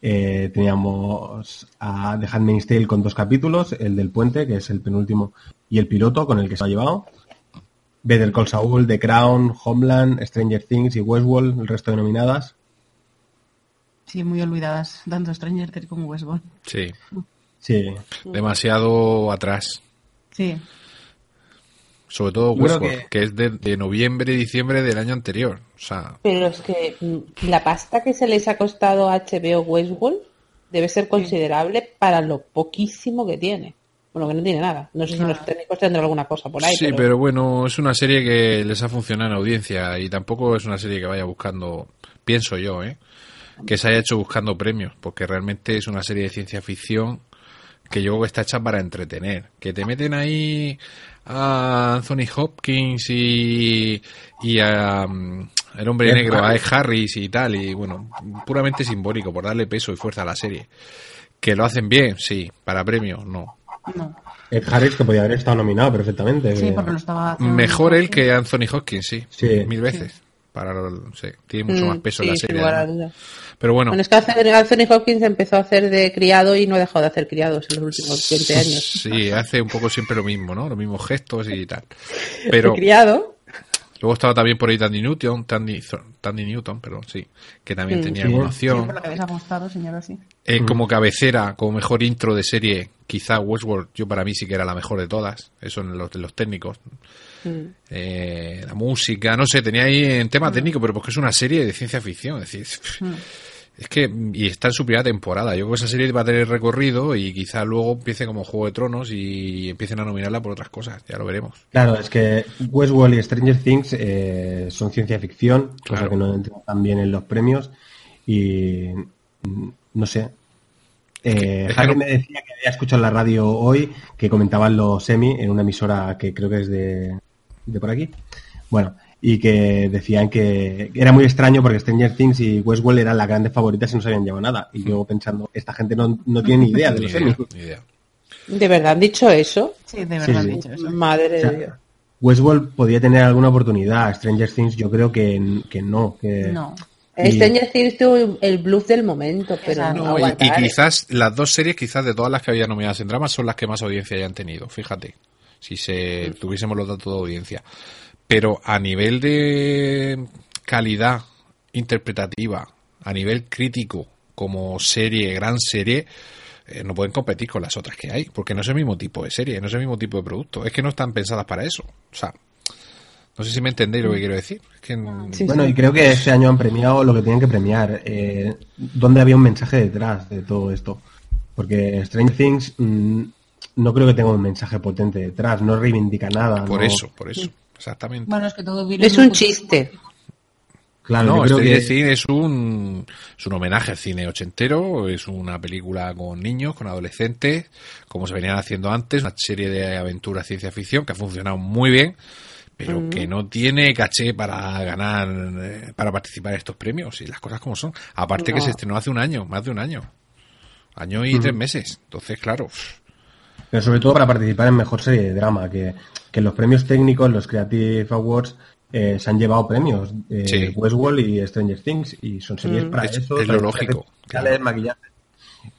eh, teníamos a The Handmaid's Tale con dos capítulos, el del puente, que es el penúltimo, y el piloto con el que se ha llevado. Better Call Saul, The Crown, Homeland, Stranger Things y Westworld, el resto de nominadas. Sí, muy olvidadas, tanto Stranger Things como Westworld. Sí, Sí. demasiado atrás. Sí, Sobre todo Westworld, que... es de, de noviembre, diciembre del año anterior. O sea, Pero es que mm, la pasta que se les ha costado a HBO Westworld debe ser considerable para lo poquísimo que tiene. Bueno, que no tiene nada. No sé si los técnicos tendrán alguna cosa por ahí. sí, pero... bueno, es una serie que les ha funcionado en audiencia y tampoco es una serie que vaya buscando, pienso yo, ¿eh? que se haya hecho buscando premios, porque realmente es una serie de ciencia ficción que yo creo que está hecha para entretener. Que te meten ahí a Anthony Hopkins y, y a mm, el hombre negro, a Ed Harris. Y tal, y bueno, puramente simbólico, por darle peso y fuerza a la serie. Que lo hacen bien, sí, para premios, no. no. Ed Harris, que podía haber estado nominado perfectamente. Sí, que- porque lo estaba haciendo Mejor él que Anthony Hopkins, sí. Sí. Mil veces. Para, sí, tiene mucho Mm, más peso sí, la serie. Pero bueno, Bueno, es que Anthony Anthony Hopkins empezó a hacer de criado y no ha dejado de hacer criados en los últimos 20 años. sí, hace un poco siempre lo mismo, ¿no? Los mismos gestos y tal. Pero De criado. luego estaba también por ahí Tandy Newton, Tandy, Tandy Newton, perdón, sí, que también Mm. tenía Sí. alguna Sí, opción. por lo que habéis apostado, señor, así. Eh, como cabecera, como mejor intro de serie, quizá Westworld, yo para mí sí que era la mejor de todas, eso en los, de los técnicos. Mm. Eh, la música, no sé, tenía ahí en tema técnico, pero porque es una serie de ciencia ficción, es decir, es que, y está en su primera temporada, yo creo que esa serie va a tener recorrido y quizá luego empiece como Juego de Tronos y empiecen a nominarla por otras cosas, ya lo veremos. Claro, es que Westworld y Stranger Things eh, son ciencia ficción, cosa Claro. que no entran tan bien en los premios. Y no sé. Eh, Es que Jaque no- me decía que había escuchado en la radio hoy que comentaban los semi en una emisora que creo que es de, de por aquí. Bueno, y que decían que era muy extraño porque Stranger Things y Westworld eran las grandes favoritas y no se habían llevado nada. Y yo pensando, esta gente no, no tiene ni idea de los Emmy. ni idea. ¿De verdad han dicho eso? Sí, de verdad Sí, han dicho eso. Madre O sea, de Dios. Westworld podía tener alguna oportunidad. Stranger Things yo creo que, que no. Que, No. Y- Stranger Things tuvo el bluff del momento, pero Exacto. no, No, y, ¿eh? quizás las dos series, quizás de todas las que había nominadas en drama, son las que más audiencia hayan tenido. Fíjate, si se tuviésemos los datos de audiencia. Pero a nivel de calidad interpretativa, a nivel crítico, como serie, gran serie, eh, no pueden competir con las otras que hay, porque no es el mismo tipo de serie, no es el mismo tipo de producto. Es que no están pensadas para eso. O sea, no sé si me entendéis lo que quiero decir. Es que, mm, Sí, Bueno, sí. y creo que este año han premiado lo que tenían que premiar. Eh, ¿Dónde había un mensaje detrás de todo esto? Porque Stranger Things mm, no creo que tenga un mensaje potente detrás, no reivindica nada. por no- eso, por eso. Exactamente. Bueno, es que todo viene Es un chiste. Claro, No, creo Stranger que es un, es un homenaje al cine ochentero, es una película con niños, con adolescentes, como se venían haciendo antes, una serie de aventura ciencia ficción que ha funcionado muy bien, pero que no tiene caché para ganar, eh, para participar en estos premios, y las cosas como son. Aparte que se estrenó hace un año, más de un año. Año y tres meses. Entonces, claro, pero sobre todo para participar en mejor serie de drama, que, que los premios técnicos, los Creative Awards, eh, se han llevado premios. eh, Sí. Westworld y Stranger Things, y son series Mm. para Es- eso. es lo lógico, claro. maquillaje.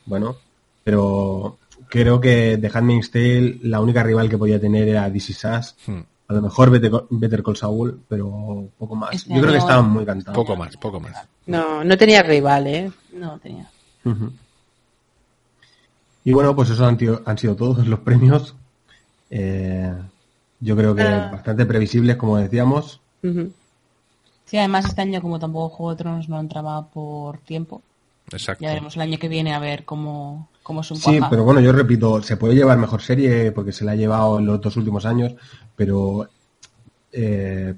Bueno, pero creo que The Handmaid's Tale, la única rival que podía tener era Is Us. hmm, A lo mejor Better, Better Call Saul, pero poco más. Este Yo creo que estaban muy cantados. poco más, poco más. No, no tenía rival, ¿eh? No tenía. Ujú. Y bueno, pues esos han, tío- han sido todos los premios. Eh, yo creo que Ah. bastante previsibles, como decíamos. Ujú. Sí, además este año como tampoco Juego de Tronos no entraba por tiempo, Exacto. ya veremos el año que viene a ver cómo, cómo se Sí, encuaja. pero bueno, yo repito, se puede llevar mejor serie porque se la ha llevado en los dos últimos años, pero eh,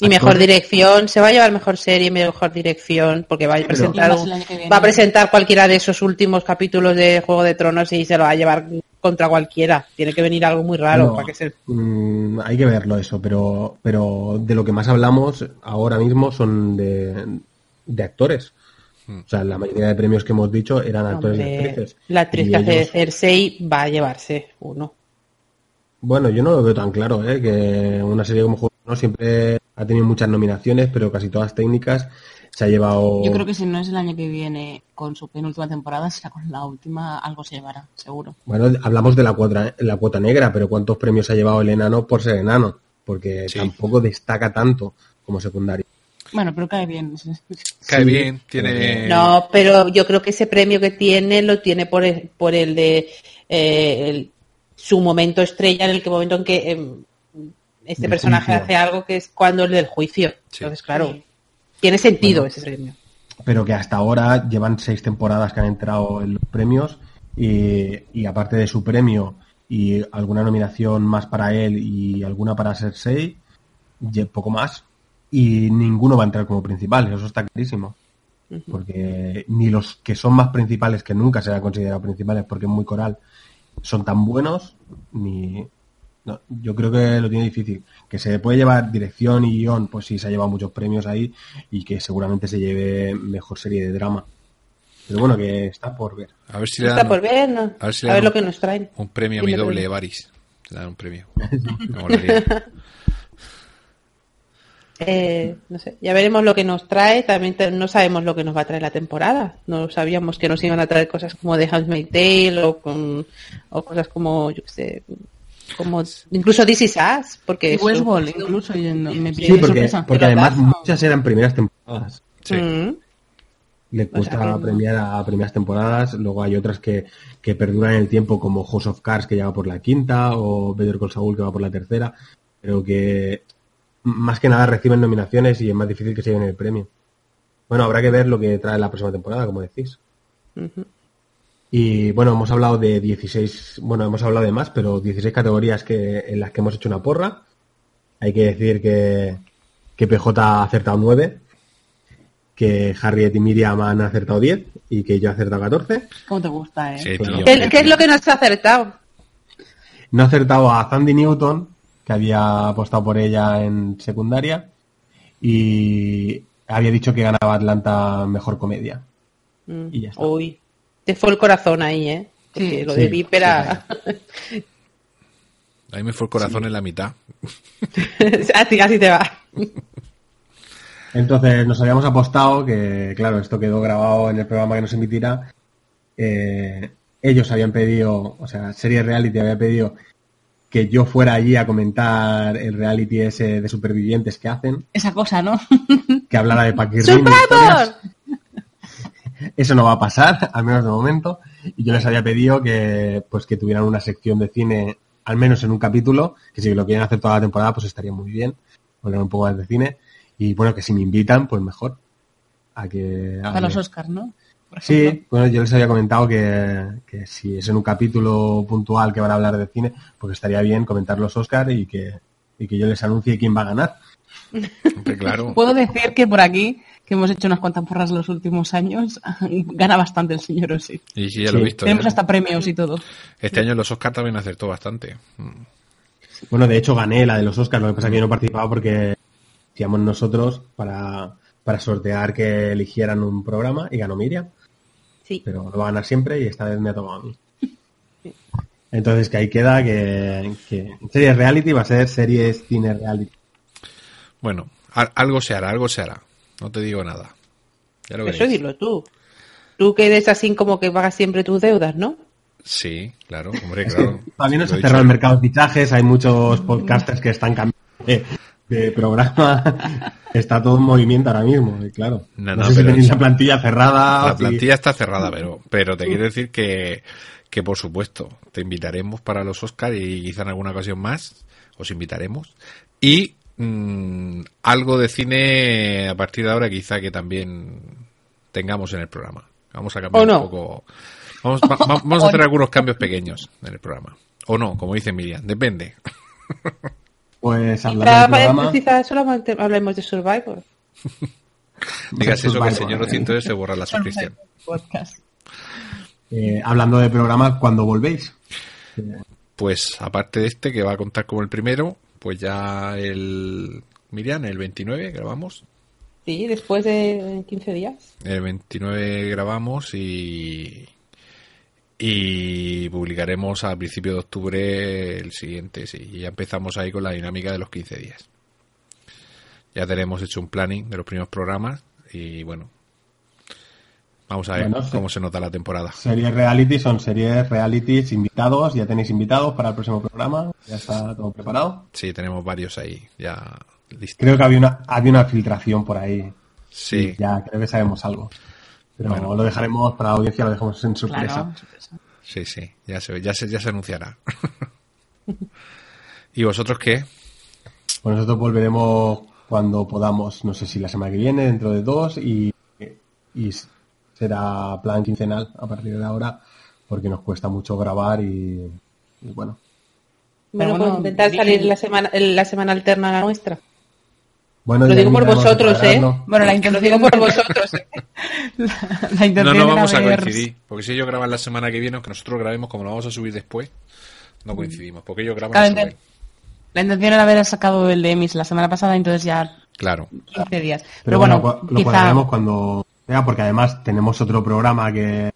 Y mejor dirección, se va a llevar mejor serie, mejor dirección, porque va a presentar un- va a presentar cualquiera de esos últimos capítulos de Juego de Tronos y se lo va a llevar contra cualquiera. Tiene que venir algo muy raro No, para que se mm, hay que verlo eso, pero, pero de lo que más hablamos ahora mismo son de, de actores. O sea, la mayoría de premios que hemos dicho eran actores y actrices. la actriz Y que hace ellos- Cersei va a llevarse uno. Bueno, yo no lo veo tan claro, ¿eh? que una serie como Juego Tronos siempre ha tenido muchas nominaciones, pero casi todas técnicas. Se ha llevado. Yo creo que si no es el año que viene con su penúltima temporada, será con la última, algo se llevará, seguro. Bueno, hablamos de la cuota, la cuota negra, pero ¿cuántos premios ha llevado el enano por ser enano? Porque Sí. tampoco destaca tanto como secundario. Bueno, pero cae bien. Cae Sí, bien, tiene... No, pero yo creo que ese premio que tiene lo tiene por el, por el de eh, el- su momento estrella en el que momento en que em, este personaje juicio. hace algo que es cuando el del juicio. Sí. Entonces, claro, tiene sentido Bueno. ese premio. Pero que hasta ahora llevan seis temporadas que han entrado en los premios y, y aparte de su premio y alguna nominación más para él y alguna para Cersei, ye- poco más. Y ninguno va a entrar como principal, eso está clarísimo. Porque ni los que son más principales, que nunca se han considerado principales porque es muy coral, son tan buenos, ni... no, yo creo que lo tiene difícil. Que se puede llevar dirección y guion, pues sí, se ha llevado muchos premios ahí y que seguramente se lleve mejor serie de drama. Pero bueno, que está por ver. A ver si le Está dan por ver, ¿no? a ver si a le ver dan lo que nos traen. un premio a mi doble dime. Varis. Le dan un premio. Eh, no sé, ya veremos lo que nos trae. También te- no sabemos lo que nos va a traer la temporada. No sabíamos que nos iban a traer cosas como The Handmaid's Tale o, con, o cosas como, yo qué sé, como incluso This Is Us, porque Y incluso, me Sí, porque, sorpresa. porque Pero además muchas eran primeras temporadas. Sí. Mm. Le cuesta O sea que no. premiar a primeras temporadas, luego hay otras que, que perduran en el tiempo como House of Cards que ya va por la quinta o Better Call Saul que va por la tercera, pero que más que nada reciben nominaciones y es más difícil que se lleven el premio. Bueno, habrá que ver lo que trae la próxima temporada, como decís. Y bueno, hemos hablado de 16, bueno, hemos hablado de más, pero 16 categorías que, en las que hemos hecho una porra. Hay que decir que, que PJ ha acertado 9, que Harriet y Miriam han acertado 10 y que yo he acertado 14. ¿Cómo te gusta, eh? Sí, Pues tío. no. ¿Qué, qué es lo que nos ha acertado? No he acertado a Sandy Newton, que había apostado por ella en secundaria, y había dicho que ganaba Atlanta mejor comedia. Mm. Y ya está. Uy, te fue el corazón ahí, ¿eh? Porque Sí, lo sí, de Vípera. A mí me fue el corazón en la mitad. así, así te va. Entonces nos habíamos apostado que, claro, esto quedó grabado en el programa que nos emitirá. Eh, ellos habían pedido, o sea, Serie Reality había pedido que yo fuera allí a comentar el reality ese de supervivientes que hacen, Esa cosa, ¿no? que hablara de Paquirrin. Eso no va a pasar, al menos de momento. Y yo les había pedido que, pues, que tuvieran una sección de cine, al menos en un capítulo, que si lo quieren hacer toda la temporada, pues estaría muy bien. Hablar un poco más de cine. Y bueno, que si me invitan, pues mejor. A que, a los Oscars, ¿no? Sí, bueno, yo les había comentado que, que si es en un capítulo puntual que van a hablar de cine, pues estaría bien comentar los Oscars y que, y que yo les anuncie quién va a ganar. Hombre, claro. Puedo decir que por aquí, que hemos hecho unas cuantas porras los últimos años, gana bastante el señor Osi. Y sí, ya lo he visto. Tenemos ¿eh? hasta premios y todo. Este año los Oscar también acertó bastante. Mm. Bueno, de hecho gané la de los Oscars, lo que pasa es que yo no participaba porque hacíamos nosotros para, para sortear que eligieran un programa y ganó Miriam, Sí. pero lo va a ganar siempre y esta vez me ha tocado a mí. Entonces que ahí queda que, que series reality va a ser series cine reality. Bueno, al- algo se hará, algo se hará. No te digo nada. Ya lo Eso dilo tú. Tú que eres así como que pagas siempre tus deudas, ¿no? Sí, claro, hombre, claro. También no Lo se he ha cerrado el mercado de fichajes, hay muchos podcasters que están cambiando de, de programa. Está todo en movimiento ahora mismo, y claro. No, No, no, sé si tenéis la plantilla cerrada. La plantilla está cerrada, pero, pero te quiero decir que, que por supuesto te invitaremos para los Oscars y quizá en alguna ocasión más os invitaremos. Y mm, algo de cine a partir de ahora quizá que también tengamos en el programa. Vamos a cambiar un poco. Vamos, va- va- vamos a hacer algunos cambios pequeños en el programa. O no, como dice Miriam, depende. Pues programa. quizás solamente hablemos de Survivor. Digas eso que el señor. 203 se borra la suscripción. Eh, hablando de programa, ¿cuándo volvéis? Pues aparte de este que va a contar como el primero, pues ya el Miriam, el 29 grabamos. Sí, después de 15 días. El 29 grabamos y y publicaremos a principio de octubre el siguiente, sí, y ya empezamos ahí con la dinámica de los 15 días. Ya tenemos hecho un planning de los primeros programas y bueno, vamos a ver Bueno, sí. cómo se nota la temporada. Series reality son series realities invitados, ya tenéis invitados para el próximo programa, ya está todo preparado. Sí, tenemos varios ahí ya listos. Creo que había una, había una filtración por ahí. Sí, Ya creo que sabemos algo. Pero Bueno. lo dejaremos para la audiencia, lo dejamos en sorpresa. Claro, sorpresa. sí, sí, ya se, ya se, ya se anunciará. ¿Y vosotros qué? Pues nosotros volveremos cuando podamos, no sé si la semana que viene, dentro de dos, y, y será plan quincenal a partir de ahora, porque nos cuesta mucho grabar y, y bueno. Bueno, bueno, pues intentar bien. salir la semana, la semana alterna a la nuestra. Bueno, Lo digo por vosotros, ¿eh? Bueno, la Lo intención digo por vosotros. ¿eh? La, la No, vamos a ver- coincidir. Porque si ellos graban la semana que viene, aunque nosotros grabemos como lo vamos a subir después, no coincidimos. Porque ellos graban Claro, suben. ente- La intención era haber sacado el de Emis la semana pasada, entonces ya Claro. 15 días. Pero, Pero bueno, lo quizá cuadraremos cuando sea, porque además tenemos otro programa que,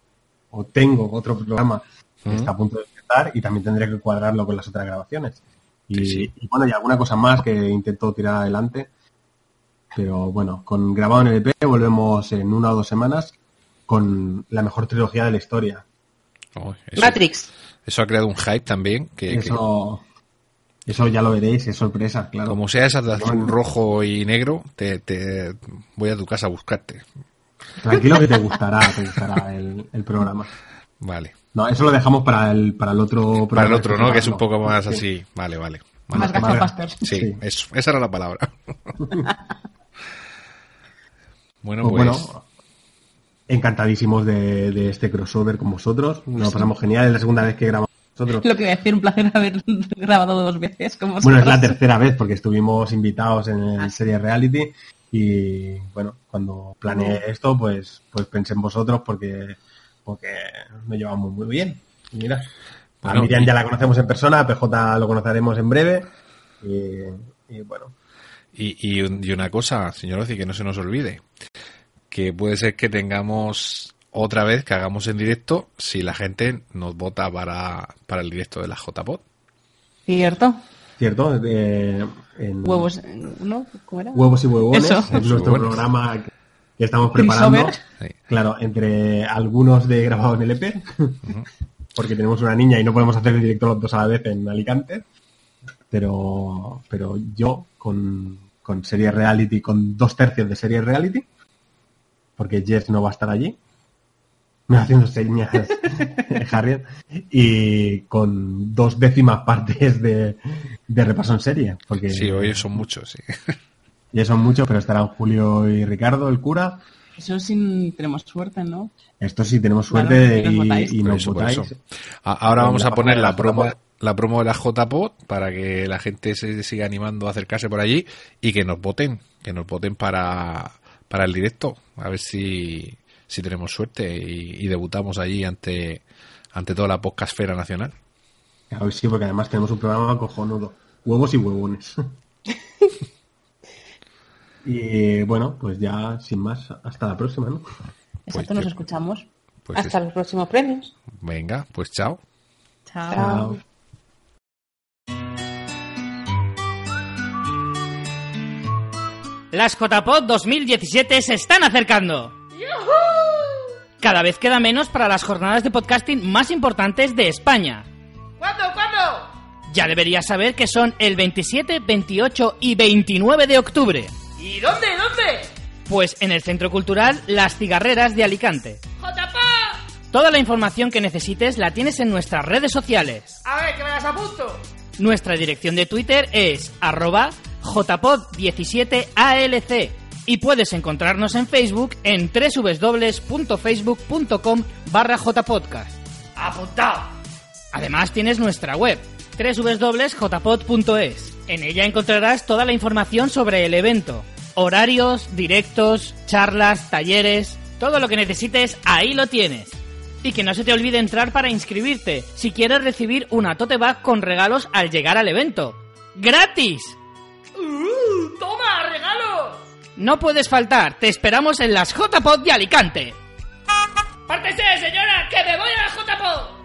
o tengo otro programa que está a punto de empezar y también tendré que cuadrarlo con las otras grabaciones. Y, Sí, sí. y bueno, y alguna cosa más que intento tirar adelante. Pero bueno, con grabado en el EP volvemos en una o dos semanas con la mejor trilogía de la historia. Oh, eso, Matrix. eso ha creado un hype también. Que, que Eso, eso ya lo veréis, es sorpresa, claro. como sea esa de azul, rojo y negro, te, te voy a tu casa a buscarte. Tranquilo que te gustará, te gustará el, el programa. Vale. No, eso lo dejamos para el, para el otro programa. Para el otro, ¿no? Que es un poco más Sí. así. Vale, vale. más gachapasters. Sí, Sí. Eso, esa era la palabra. bueno, Pues pues, bueno, encantadísimos de, de este crossover con vosotros. Nos lo pasamos genial, es la segunda vez que grabamos nosotros. Lo que voy a decir, un placer haber grabado dos veces con vosotros. Bueno, es la tercera vez porque estuvimos invitados en el Ah. serie reality y bueno, cuando planeé esto, pues, pues pensé en vosotros porque, porque nos llevamos muy bien. Y mira, Bueno, a Miriam ya la conocemos en persona, a PJ lo conoceremos en breve y, y bueno, Y, y, un- y una cosa, señor Oci, que no se nos olvide, que puede ser que tengamos otra vez que hagamos en directo si la gente nos vota para, para el directo de la JPod. Cierto. ¿Cierto? Eh, en Huevos, ¿no? ¿Cómo era? Huevos y huevones, Eso. es nuestro Huevones. programa que estamos preparando. Crossover. Claro, entre algunos de grabado en LP, porque tenemos una niña y no podemos hacer el directo los dos a la vez en Alicante, pero, pero yo con, con serie reality, con dos tercios de serie reality, porque Jess no va a estar allí, haciendo señas Harriet, y con dos décimas partes de, de repaso en serie, porque Sí, hoy son muchos, sí. ya son muchos, pero estarán Julio y Ricardo, el cura, Eso sí tenemos suerte, ¿no? Esto sí tenemos Claro, suerte y nos y, votáis. y Por nos votáis. Ahora vamos a poner la promo, la promo de la JPod para que la gente se siga animando a acercarse por allí y que nos voten, que nos voten para, para el directo, a ver si, si tenemos suerte y, y debutamos allí ante, ante toda la podcastfera nacional. Claro, sí, porque además tenemos un programa cojonudo. Huevos y huevones. y bueno, pues ya sin más, hasta la próxima, ¿no? Exacto, Pues nos yo- escuchamos. Pues Hasta los próximos premios. Venga, pues chao. Chao. Chao. Las JPod 2017 se están acercando. Cada vez queda menos para las jornadas de podcasting más importantes de España. ¿Cuándo, cuándo? Ya deberías saber que son el 27, 28 y 29 de octubre. ¿Y dónde, dónde? Pues en el Centro Cultural Las Cigarreras de Alicante. ¡Jotapá! Toda la información que necesites la tienes en nuestras redes sociales. A ver, que me las apunto. Nuestra dirección de Twitter es arroba jpod17alc y puedes encontrarnos en Facebook en www.facebook.com barra jpodcast. Apuntado. Además tienes nuestra web www.jpod.es. En ella encontrarás toda la información sobre el evento, horarios, directos, charlas, talleres, todo lo que necesites ahí lo tienes. Y que no se te olvide entrar para inscribirte si quieres recibir una tote bag con regalos al llegar al evento. ¡Gratis! ¡Uh! ¡Toma, regalo! No puedes faltar, te esperamos en las JPod de Alicante. ¡Pártese, señora, que me voy a la JPod!